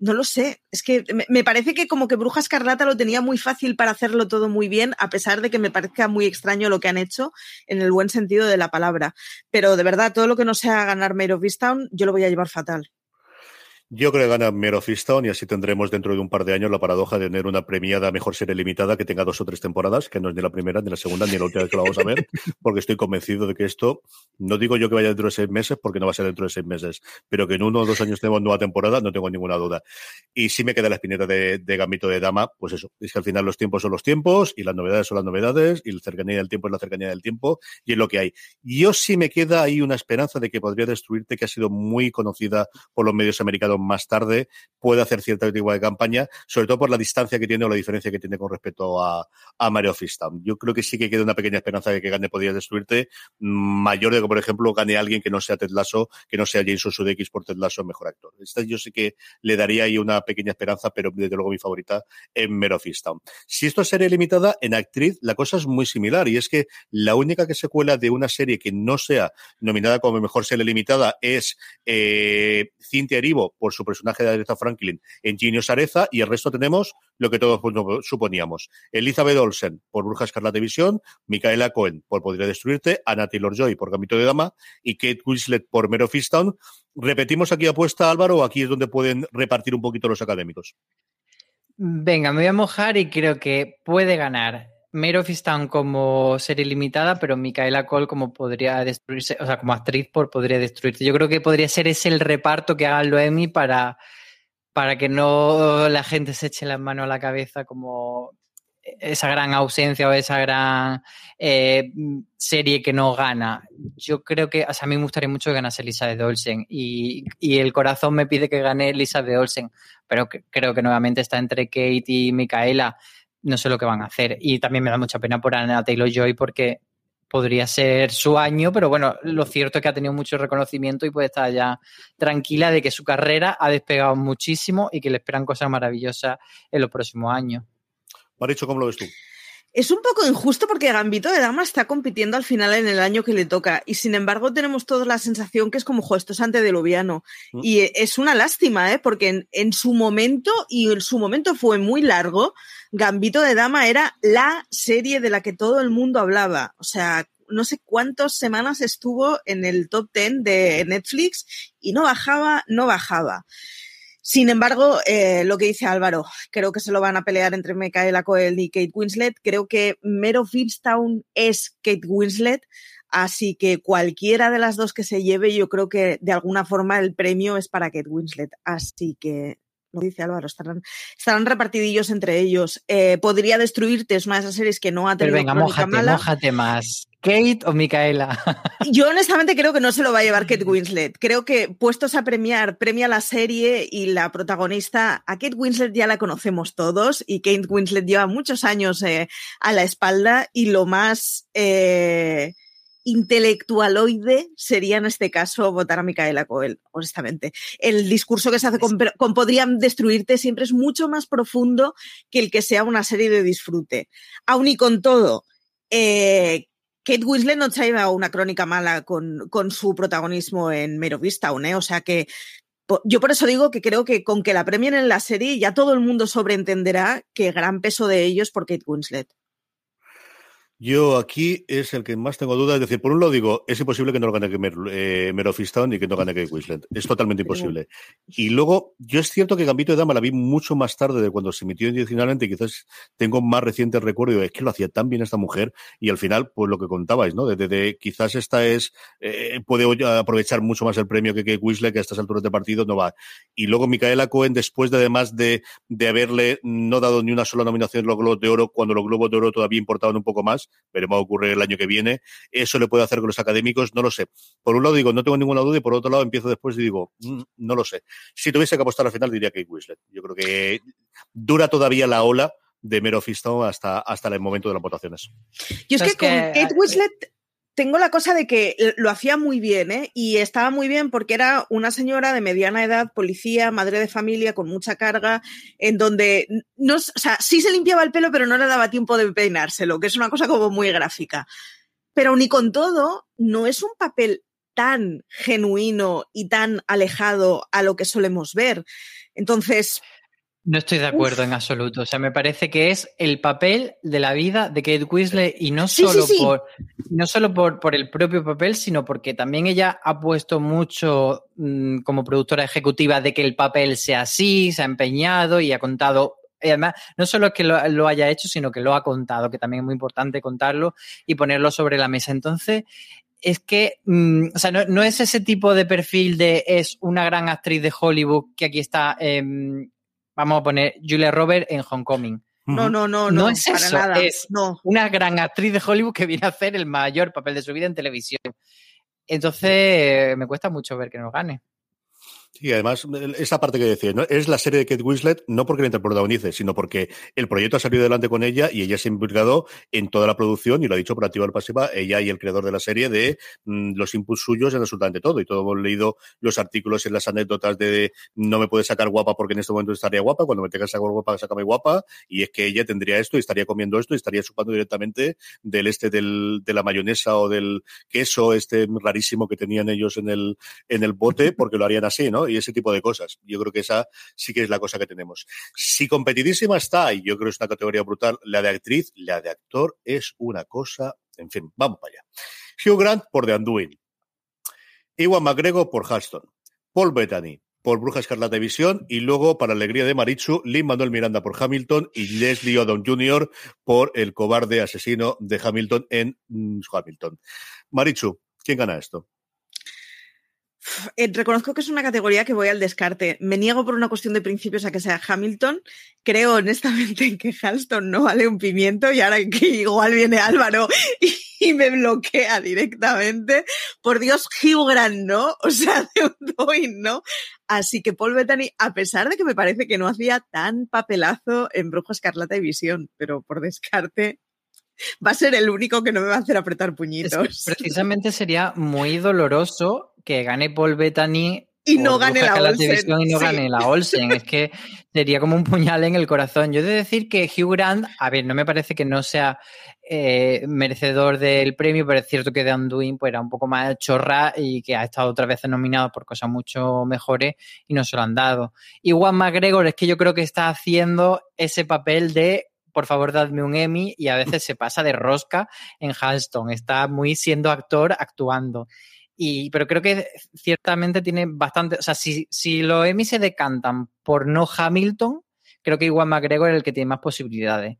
C: no lo sé. Es que me, parece que como que Bruja Escarlata lo tenía muy fácil para hacerlo todo muy bien, a pesar de que me parezca muy extraño lo que han hecho en el buen sentido de la palabra. Pero de verdad, todo lo que no sea ganar Mare of Easttown, yo lo voy a llevar fatal.
A: Yo creo que gana Mare of Easttown y así tendremos dentro de un par de años la paradoja de tener una premiada mejor serie limitada que tenga dos o tres temporadas, que no es ni la primera, ni la segunda, ni la última vez que la vamos a ver, porque estoy convencido de que esto, no digo yo que vaya dentro de seis meses, porque no va a ser dentro de seis meses, pero que en uno o dos años tenemos nueva temporada, no tengo ninguna duda. Y sí me queda la espineta de, de Gambito de Dama, pues eso, es que al final los tiempos son los tiempos y las novedades son las novedades y la cercanía del tiempo es la cercanía del tiempo y es lo que hay. Yo sí me queda ahí una esperanza de que podría destruirte, que ha sido muy conocida por los medios americanos más tarde, puede hacer cierta tipo de campaña, sobre todo por la distancia que tiene o la diferencia que tiene con respecto a, a Mario Fistam. Yo creo que sí que queda una pequeña esperanza de que gane podría destruirte, mayor de que, por ejemplo, gane alguien que no sea Ted Lasso, que no sea Jason Sudeikis por Ted Lasso, mejor actor. Esta yo sí que le daría ahí una pequeña esperanza, pero desde luego mi favorita es Mero Fistam. Si esto es serie limitada, en actriz la cosa es muy similar y es que la única que se cuela de una serie que no sea nominada como mejor serie limitada es eh, Cynthia Erivo por su personaje de Aretha Franklin en Genius Areza y el resto tenemos lo que todos suponíamos. Elizabeth Olsen por Bruja Escarlata Visión, Micaela Cohen por Podría Destruirte, Anna Taylor-Joy por Gambito de Dama y Kate Winslet por Mero Fistown. ¿Repetimos aquí apuesta, Álvaro, aquí es donde pueden repartir un poquito los académicos?
B: Venga, me voy a mojar y creo que puede ganar Mero Fistown como serie limitada, pero Micaela Cole como podría destruirse, o sea, como actriz por podría destruirse. Yo creo que podría ser ese el reparto que hagan los Emmy para, para que no la gente se eche las manos a la cabeza como esa gran ausencia o esa gran eh, serie que no gana. Yo creo que, a mí me gustaría mucho que ganase Elizabeth Olsen y, y el corazón me pide que gane Elizabeth Olsen, pero que, creo que nuevamente está entre Kate y Micaela. No sé lo que van a hacer. Y también me da mucha pena por Anna Taylor Joy porque podría ser su año, pero bueno, lo cierto es que ha tenido mucho reconocimiento y puede estar ya tranquila de que su carrera ha despegado muchísimo y que le esperan cosas maravillosas en los próximos años.
A: Maricho, ¿cómo lo ves tú?
C: Es un poco injusto porque Gambito de Dama está compitiendo al final en el año que le toca y sin embargo tenemos todos la sensación que es como, jo, esto es antediluviano. Mm. Y es una lástima, ¿eh? Porque en, en, su momento, y en su momento fue muy largo, Gambito de Dama era la serie de la que todo el mundo hablaba. O sea, no sé cuántas semanas estuvo en el top 10 de Netflix y no bajaba, no bajaba. Sin embargo, eh, lo que dice Álvaro, creo que se lo van a pelear entre Micaela Coel y Kate Winslet. Creo que Mero Fieldstown es Kate Winslet, así que cualquiera de las dos que se lleve, yo creo que de alguna forma el premio es para Kate Winslet. Así que lo dice Álvaro, estarán, estarán repartidillos entre ellos. Eh, podría destruirte, es una de esas series que no ha tenido
B: Pero venga, mójate, mala. mójate más. ¿Kate o Micaela?
C: Yo honestamente creo que no se lo va a llevar Kate Winslet. Creo que puestos a premiar, premia la serie y la protagonista. A Kate Winslet ya la conocemos todos y Kate Winslet lleva muchos años eh, a la espalda y lo más... Eh, intelectualoide sería en este caso votar a Micaela Coel, honestamente. El discurso que se hace con, con, Podrían destruirte siempre es mucho más profundo que el que sea una serie de disfrute. Aún y con todo, eh, Kate Winslet no traía una crónica mala con, con su protagonismo en Mero Vistown, ¿eh? O sea que yo por eso digo que creo que con que la premien en la serie ya todo el mundo sobreentenderá que gran peso de ellos por Kate Winslet.
A: Yo aquí es el que más tengo dudas. Es decir, por un lado digo, es imposible que no lo gane Mer, eh, y que no gane Kate Winslet. Es totalmente imposible. Y luego, yo es cierto que Gambito de Dama la vi mucho más tarde de cuando se emitió originalmente y quizás tengo más reciente recuerdo. Es que lo hacía tan bien esta mujer y al final, pues lo que contabais, ¿no? De, quizás esta es, eh, puede aprovechar mucho más el premio que Kate Winslet, que a estas alturas de partido no va. Y luego Micaela Cohen, después de además de, de haberle no dado ni una sola nominación en los Globos de Oro, cuando los Globos de Oro todavía importaban un poco más, veremos a ocurrir el año que viene. Eso le puede hacer con los académicos, no lo sé. Por un lado digo, no tengo ninguna duda, y por otro lado empiezo después y digo, mm, no lo sé. Si tuviese que apostar al final, diría que Winslet. Yo creo que dura todavía la ola de Mero hasta, hasta el momento de las votaciones.
C: Yo es que, con Kate Winslet tengo la cosa de que lo hacía muy bien, ¿eh? Y estaba muy bien porque era una señora de mediana edad, policía, madre de familia, con mucha carga, en donde no, o sea, sí se limpiaba el pelo, pero no le daba tiempo de peinárselo, que es una cosa como muy gráfica. Pero ni con todo, no es un papel tan genuino y tan alejado a lo que solemos ver. Entonces,
B: no estoy de acuerdo en absoluto. O sea, me parece que es el papel de la vida de Kate Winslet y no solo, Por, no solo por, por, el propio papel, sino porque también ella ha puesto mucho mm, como productora ejecutiva de que el papel sea así, se ha empeñado y ha contado. Y además, no solo es que lo, haya hecho, sino que lo ha contado, que también es muy importante contarlo y ponerlo sobre la mesa. Entonces, es que, mm, o sea, no, es ese tipo de perfil de es una gran actriz de Hollywood que aquí está em, vamos a poner Julia Roberts en Homecoming.
C: No, no, no, no, es eso,
B: es una gran actriz de Hollywood que viene a hacer el mayor papel de su vida en televisión. Entonces, me cuesta mucho ver que no gane.
A: Y además, esa parte que decía, ¿no? es la serie de Kate Winslet no porque la protagonice, sino porque el proyecto ha salido adelante con ella y ella se ha implicado en toda la producción y lo ha dicho por activa o pasiva, ella y el creador de la serie, de mm, los inputs suyos en absolutamente todo. Y todos hemos leído los artículos en las anécdotas de, no me puedes sacar guapa porque en este momento estaría guapa, cuando me tengas sacar guapa, sácame guapa, y es que ella tendría esto y estaría comiendo esto y estaría chupando directamente del este del, de la mayonesa o del queso este rarísimo que tenían ellos en el, en el bote, porque lo harían así, ¿no? Y ese tipo de cosas. Yo creo que esa sí que es la cosa que tenemos. Si competidísima está, y yo creo que es una categoría brutal, la de actriz, la de actor es una cosa, en fin, vamos para allá. Hugh Grant por The Undoing. Iwan McGregor por Halston. Paul Bettany por Bruja Escarlata de Visión y luego, para alegría de Marichu, Lin Manuel Miranda por Hamilton y Leslie Odom Jr. por El cobarde asesino de Hamilton en mm, Hamilton. Marichu, ¿quién gana esto?
C: Eh, reconozco que es una categoría que voy al descarte. Me niego por una cuestión de principios a que sea Hamilton. Creo honestamente que Halston no vale un pimiento y ahora que igual viene Álvaro y, me bloquea directamente. Por Dios, Hugh Grant no, o sea, de un no. Así que Paul Bettany, a pesar de que me parece que no hacía tan papelazo en Brujo Escarlata y Visión, pero por descarte, va a ser el único que no me va a hacer apretar puñitos.
B: precisamente sería muy doloroso que gane Paul Bettany
C: y no gane la Olsen.
B: Y no gane la Olsen. Es que sería como un puñal en el corazón. Yo he de decir que Hugh Grant, a ver, no me parece que no sea eh, merecedor del premio, pero es cierto que The Undoing pues, era un poco más chorra y que ha estado otras veces nominado por cosas mucho mejores y no se lo han dado. Igual McGregor es que yo creo que está haciendo ese papel de por favor, dadme un Emmy y a veces se pasa de rosca en Halston. Está muy siendo actor actuando. Y, pero creo que ciertamente tiene bastante. O sea, si, si los Emmy se decantan por no Hamilton, creo que igual McGregor es el que tiene más posibilidades.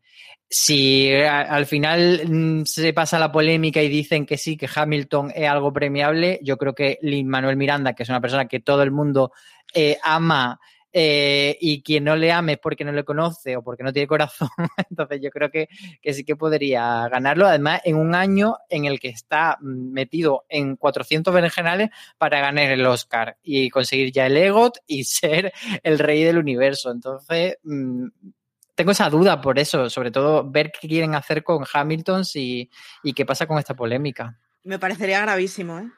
B: Si al final mm, se pasa la polémica y dicen que sí, que Hamilton es algo premiable, yo creo que Lin Manuel Miranda, que es una persona que todo el mundo eh, ama eh, y quien no le ame es porque no le conoce o porque no tiene corazón, entonces yo creo que, sí que podría ganarlo, además en un año en el que está metido en 400 berenjenales para ganar el Oscar y conseguir ya el EGOT y ser el rey del universo, entonces... Mm, tengo esa duda por eso, sobre todo ver qué quieren hacer con Hamilton y, y qué pasa con esta polémica.
C: Me parecería gravísimo, ¿eh?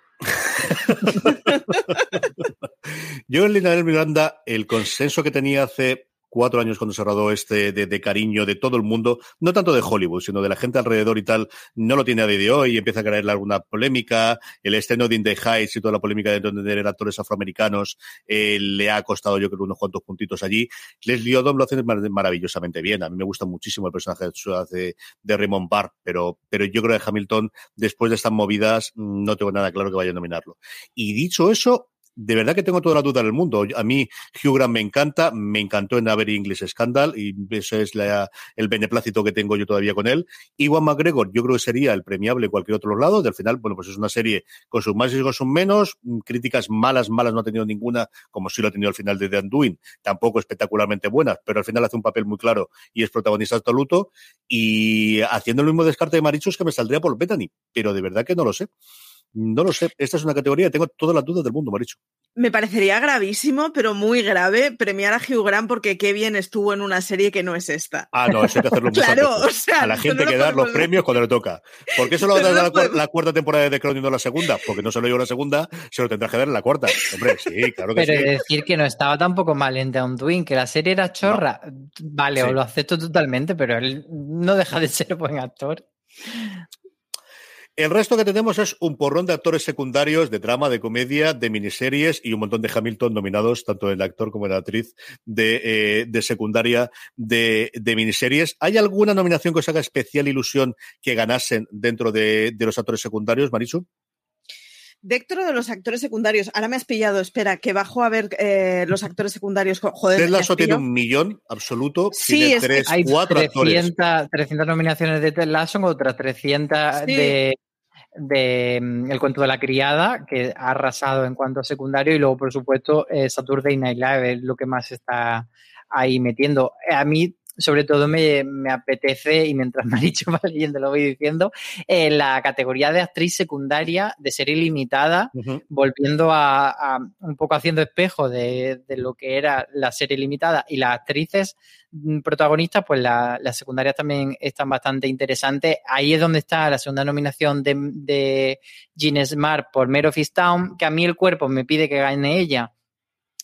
A: Yo en Linares Miranda, el consenso que tenía hace cuatro años cuando se rodó este de, cariño de todo el mundo, no tanto de Hollywood, sino de la gente alrededor y tal, no lo tiene a día de hoy, empieza a caerle alguna polémica, el estreno de In the Heights y toda la polémica de tener actores afroamericanos eh, le ha costado yo creo unos cuantos puntitos allí. Leslie Odom lo hace maravillosamente bien, a mí me gusta muchísimo el personaje de, de Raymond Barr, pero, pero yo creo que Hamilton, después de estas movidas, no tengo nada claro que vaya a nominarlo. Y dicho eso, de verdad que tengo toda la duda del mundo. A mí Hugh Grant me encanta, me encantó en Avery English Scandal y eso es el beneplácito que tengo yo todavía con él. Iwan McGregor yo creo que sería el premiable cualquier otro lado. Del final, bueno, pues es una serie con sus más y con sus menos. Críticas malas, malas no ha tenido ninguna, como sí lo ha tenido al final de The Undoing. Tampoco espectacularmente buenas, pero al final hace un papel muy claro y es protagonista absoluto. Y haciendo el mismo descarte de Marichos que me saldría por Bethany, pero de verdad que no lo sé. No lo sé. Esta es una categoría tengo todas las dudas del mundo, Maricho.
C: Me parecería gravísimo, pero muy grave, premiar a Hugh Grant porque qué bien estuvo en una serie que no es esta.
A: Ah, no, eso hay que hacerlo
C: Claro, o sea,
A: A la gente que dar los premios cuando le toca. ¿Por qué solo va a dar la, cuarta temporada de The Crown y no la segunda? Porque no se lo dio la segunda, se lo tendrá que dar en la cuarta. Hombre, sí, claro que
B: pero
A: sí.
B: Pero decir que no estaba tampoco mal en Down Twin, que la serie era chorra. Vale, o lo acepto totalmente, pero él no deja de ser buen actor.
A: El resto que tenemos es un porrón de actores secundarios, de drama, de comedia, de miniseries y un montón de Hamilton nominados, tanto el actor como la actriz de, eh, secundaria de, miniseries. ¿Hay alguna nominación que os haga especial ilusión que ganasen dentro de, los actores secundarios, Marichu?
C: Dentro de los actores secundarios, ahora me has pillado, espera, que bajo a ver eh, los actores secundarios. Joder,
A: Ted Lasso tiene un millón absoluto.
C: Sí,
A: tiene
C: es
A: tres,
B: hay
A: cuatro
B: 300, actores. 300 nominaciones de Ted Lasso, otras 300 de, de mm, El cuento de la criada, que ha arrasado en cuanto a secundario, y luego, por supuesto, eh, Saturday Night Live es lo que más está ahí metiendo. A mí sobre todo me, apetece, y mientras me ha dicho va leyendo, lo voy diciendo, eh, la categoría de actriz secundaria de serie limitada, volviendo a, un poco haciendo espejo de, lo que era la serie limitada y las actrices mm, protagonistas, pues las secundarias también están bastante interesantes. Ahí es donde está la segunda nominación de, de Jean Smart por Mare of Town, que a mí el cuerpo me pide que gane ella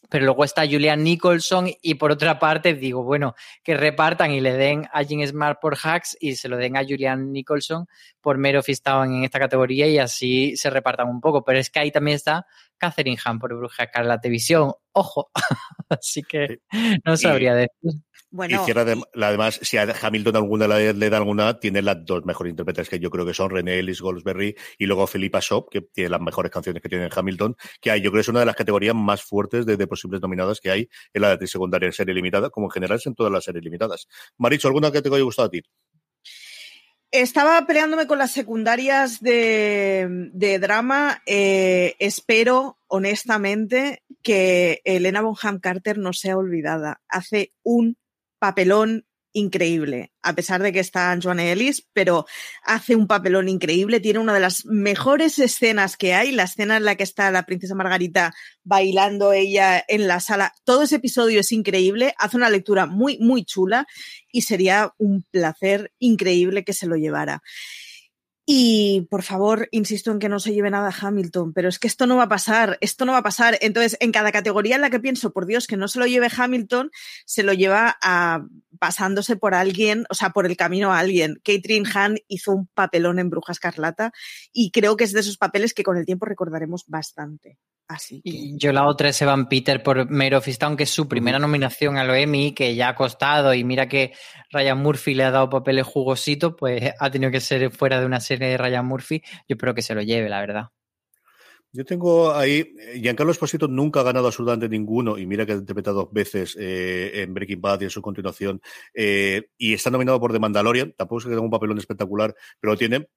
B: pero luego está Julian Nicholson y por otra parte digo, bueno, que repartan y le den a Jim Smart por Hacks y se lo den a Julian Nicholson por Mero Fistaban en esta categoría y así se repartan un poco. Pero es que ahí también está Catherine Hahn por Bruja Escarlata Visión. Ojo, así que no sabría decir.
A: Bueno, y además, si a Hamilton alguna le, da alguna, tiene las dos mejores intérpretes que yo creo que son René Ellis Goldsberry y luego Philippa Shop, que tiene las mejores canciones que tiene Hamilton, que hay, yo creo que es una de las categorías más fuertes de, posibles nominadas que hay en la de secundaria en serie limitada, como en general en todas las series limitadas. Maricho, ¿alguna que te haya gustado a ti?
C: Estaba peleándome con las secundarias de, drama. Eh, espero, honestamente, que Elena Bonham Carter no sea olvidada. Hace un papelón increíble, a pesar de que está Joanne Ellis, pero hace un papelón increíble, tiene una de las mejores escenas que hay, la escena en la que está la princesa Margarita bailando ella en la sala, todo ese episodio es increíble, hace una lectura muy, muy chula y sería un placer increíble que se lo llevara. Y por favor, insisto en que no se lleve nada Hamilton, pero es que esto no va a pasar, esto no va a pasar. Entonces, en cada categoría en la que pienso, por Dios, que no se lo lleve Hamilton, se lo lleva a, pasándose por alguien, o sea, por el camino a alguien. Catherine Hahn hizo un papelón en Bruja Escarlata y creo que es de esos papeles que con el tiempo recordaremos bastante. Así
B: Yo la otra es Evan Peter por Mare of Easttown, que es su primera nominación a lo Emmy, que ya ha costado, y mira que Ryan Murphy le ha dado papeles jugositos, pues ha tenido que ser fuera de una serie de Ryan Murphy. Yo espero que se lo lleve, la verdad.
A: Yo tengo ahí, eh, Giancarlo Esposito nunca ha ganado absolutamente ninguno, y mira que ha interpretado dos veces eh, en Breaking Bad y en su continuación, eh, y está nominado por The Mandalorian, tampoco es que tenga un papelón espectacular, pero tiene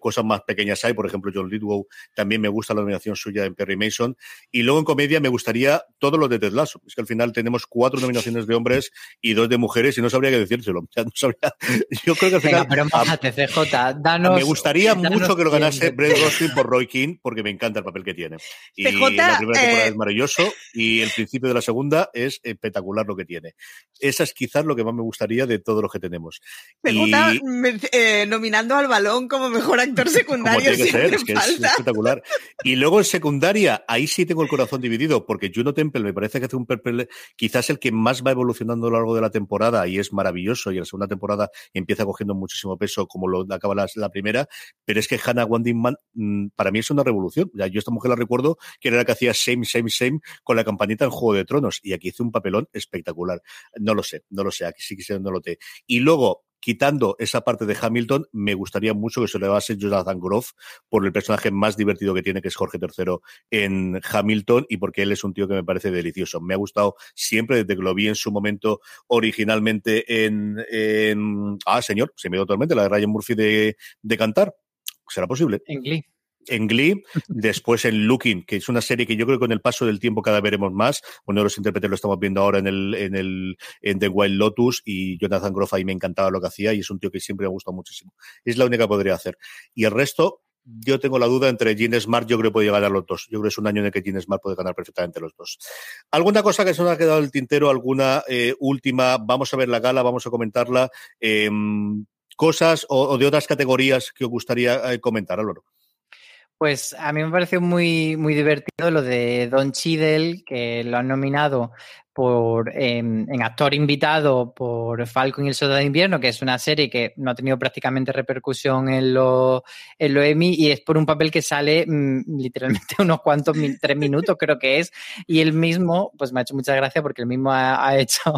A: cosas más pequeñas hay, por ejemplo, John Lithgow, también me gusta la nominación suya en Perry Mason, y luego en comedia me gustaría todos los de Ted Lasso, es que al final tenemos cuatro nominaciones de hombres y dos de mujeres, y no sabría qué decírselo, yo creo que al final...
B: pero CJ, danos,
A: me gustaría mucho que lo ganase Brett Roskin por Roy King, porque me encanta el papel papel que tiene. Y la primera temporada
C: eh,
A: es maravilloso y el principio de la segunda es espectacular lo que tiene. Esa es quizás lo que más me gustaría de todos los que tenemos.
C: PJ
A: Y-
C: me- eh, nominando al balón como mejor actor secundario.
A: tiene que ser, es que es espectacular. Y luego en secundaria, ahí sí tengo el corazón dividido, porque Juno Temple me parece que hace un papel quizás el que más va evolucionando a lo largo de la temporada y es maravilloso. Y en la segunda temporada empieza cogiendo muchísimo peso, como lo acaba la, la primera. Pero es que Hannah Wandingman, mm, para mí es una revolución. Ya, yo esta mujer la recuerdo que era la que hacía same, same, same con la campanita en Juego de Tronos. Y aquí hizo un papelón espectacular. No lo sé, no lo sé. Aquí sí que no lo sé. Y luego, quitando esa parte de Hamilton, me gustaría mucho que se le base Jonathan Groff por el personaje más divertido que tiene, que es Jorge III en Hamilton, y porque él es un tío que me parece delicioso. Me ha gustado siempre desde que lo vi en su momento originalmente en, en- ah, señor, se me dio totalmente la de Ryan Murphy de, de cantar. ¿Será posible?
B: En Glee.
A: En Glee, después en Looking, que es una serie que yo creo que con el paso del tiempo cada veremos más. Uno de los intérpretes lo estamos viendo ahora en el, en el, en The Wild Lotus y Jonathan Groff ahí me encantaba lo que hacía y es un tío que siempre me ha gustado muchísimo. Es la única que podría hacer. Y el resto, yo tengo la duda entre Gene Smart, yo creo que puede llegar a los dos. Yo creo que es un año en el que Gene Smart puede ganar perfectamente los dos. ¿Alguna cosa que se nos ha quedado en el tintero? ¿Alguna eh, última? Vamos a ver la gala, vamos a comentarla. Eh, cosas o, o de otras categorías que os gustaría eh, comentar, Álvaro.
B: Pues a mí me pareció muy, muy divertido lo de Don Cheadle, que lo han nominado por en, en actor invitado por Falcon y el Soldado de Invierno, que es una serie que no ha tenido prácticamente repercusión en los en lo Emmy y es por un papel que sale mm, literalmente unos cuantos, tres minutos creo que es, y él mismo, pues me ha hecho mucha gracia porque él mismo ha hecho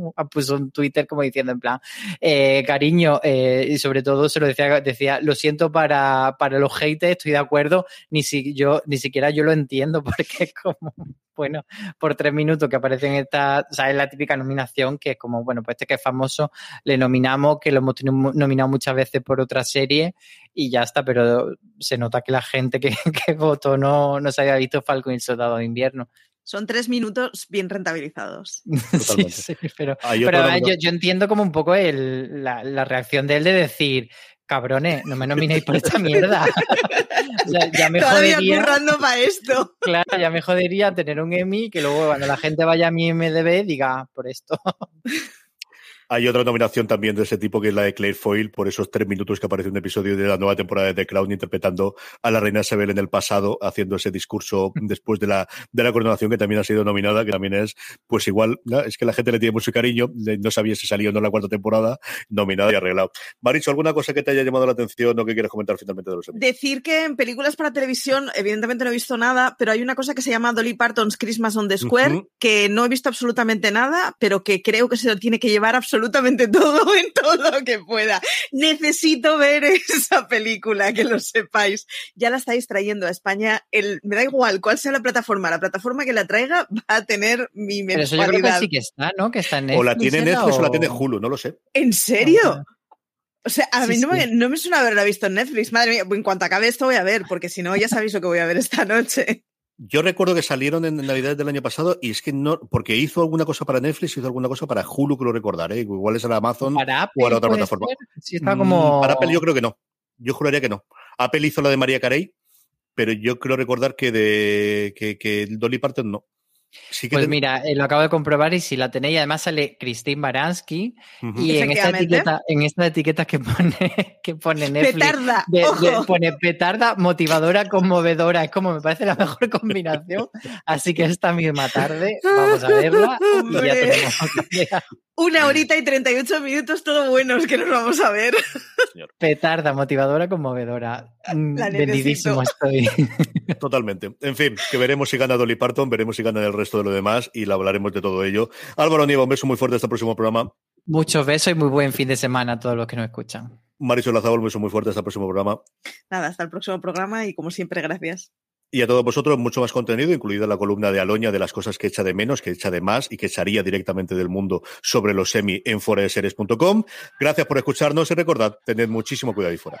B: puso un Twitter como diciendo en plan, eh, cariño, eh, y sobre todo se lo decía, decía, lo siento para, para los haters, estoy de acuerdo, ni si yo, ni siquiera yo lo entiendo, porque es como, bueno, por tres minutos que aparece en esta, o la típica nominación que es como, bueno, pues este que es famoso, le nominamos, que lo hemos tenido nominado muchas veces por otra serie y ya está, pero se nota que la gente que, que votó no, no se había visto Falcon y el Soldado de Invierno.
C: Son tres minutos bien rentabilizados.
B: Sí, sí, pero, ah, yo, entiendo como un poco el, la, la reacción de él de decir, cabrones, no me nominéis por esta mierda. O sea, ya me
C: Todavía
B: jodería,
C: currando para esto.
B: claro, ya me jodería tener un Emmy que luego cuando la gente vaya a mi MDB diga, por esto.
A: Hay otra nominación también de ese tipo que es la de Claire Foyle por esos tres minutos que aparece en un episodio de la nueva temporada de The Crown interpretando a la reina Isabel en el pasado, haciendo ese discurso después de la, de la coronación que también ha sido nominada, que también es, pues igual, ¿no? es que la gente le tiene mucho cariño, no sabía si salía o no en la cuarta temporada, nominada y arreglado. Maricho, ¿alguna cosa que te haya llamado la atención o que quieres comentar finalmente de los Emmy?
C: Decir que en películas para televisión, evidentemente no he visto nada, pero hay una cosa que se llama Dolly Parton's Christmas on the Square, que no he visto absolutamente nada, pero que creo que se lo tiene que llevar absolutamente todo en todo lo que pueda. Necesito ver esa película, que lo sepáis. Ya la estáis trayendo a España. El, me da igual cuál sea la plataforma, la plataforma que la traiga va a tener mi
B: Pero eso yo creo que
C: mensualidad.
B: sí que está, ¿no? Que está en
A: O la
B: Netflix,
A: tiene. Netflix o la tiene Hulu, no lo sé.
C: ¿En serio? O sea, a
B: Sí,
C: mí no, me,
B: sí.
C: no me suena haberla visto en Netflix. Madre mía, en cuanto acabe esto voy a ver, porque si no ya sabéis lo que voy a ver esta noche.
A: Yo recuerdo que salieron en Navidad del año pasado y es que no, porque hizo alguna cosa para Netflix, hizo alguna cosa para Hulu, creo recordar, ¿eh? igual es a Amazon
B: Para Apple,
A: o a la otra plataforma.
B: Sí, está
A: Mm,
B: como...
A: Para Apple yo creo que no. Yo juraría que no. Apple hizo la de María Carey, pero yo creo recordar que de que, que Dolly Parton no. Sí que
B: Pues
A: ten-
B: mira, eh, lo acabo de comprobar y si la tenéis, además sale Christine Baranski y en esta etiqueta, en esta etiqueta que pone, que pone Netflix,
C: Petarda,
B: de- de- pone petarda, motivadora, conmovedora. Es como me parece la mejor combinación. Así que esta misma tarde vamos a verla y ya tenemos idea.
C: Una horita y 38 minutos, todo buenos que nos vamos a ver.
B: Petarda, motivadora, conmovedora. Mm,
C: La
B: Vendidísimo estoy.
A: Totalmente. En fin, que veremos si gana Dolly Parton, veremos si gana el resto de lo demás y la hablaremos de todo ello. Álvaro Nieva, un beso muy fuerte hasta el próximo programa.
B: Muchos besos y muy buen fin de semana a todos los que nos escuchan.
A: Marisol Lazabal, un beso muy fuerte hasta el próximo programa.
C: Nada, hasta el próximo programa y como siempre, gracias.
A: Y a todos vosotros mucho más contenido, incluida la columna de Aloña de las cosas que echa de menos, que echa de más y que echaría directamente del mundo sobre los semi en foreseries.com. Gracias por escucharnos y recordad, tened muchísimo cuidado ahí fuera.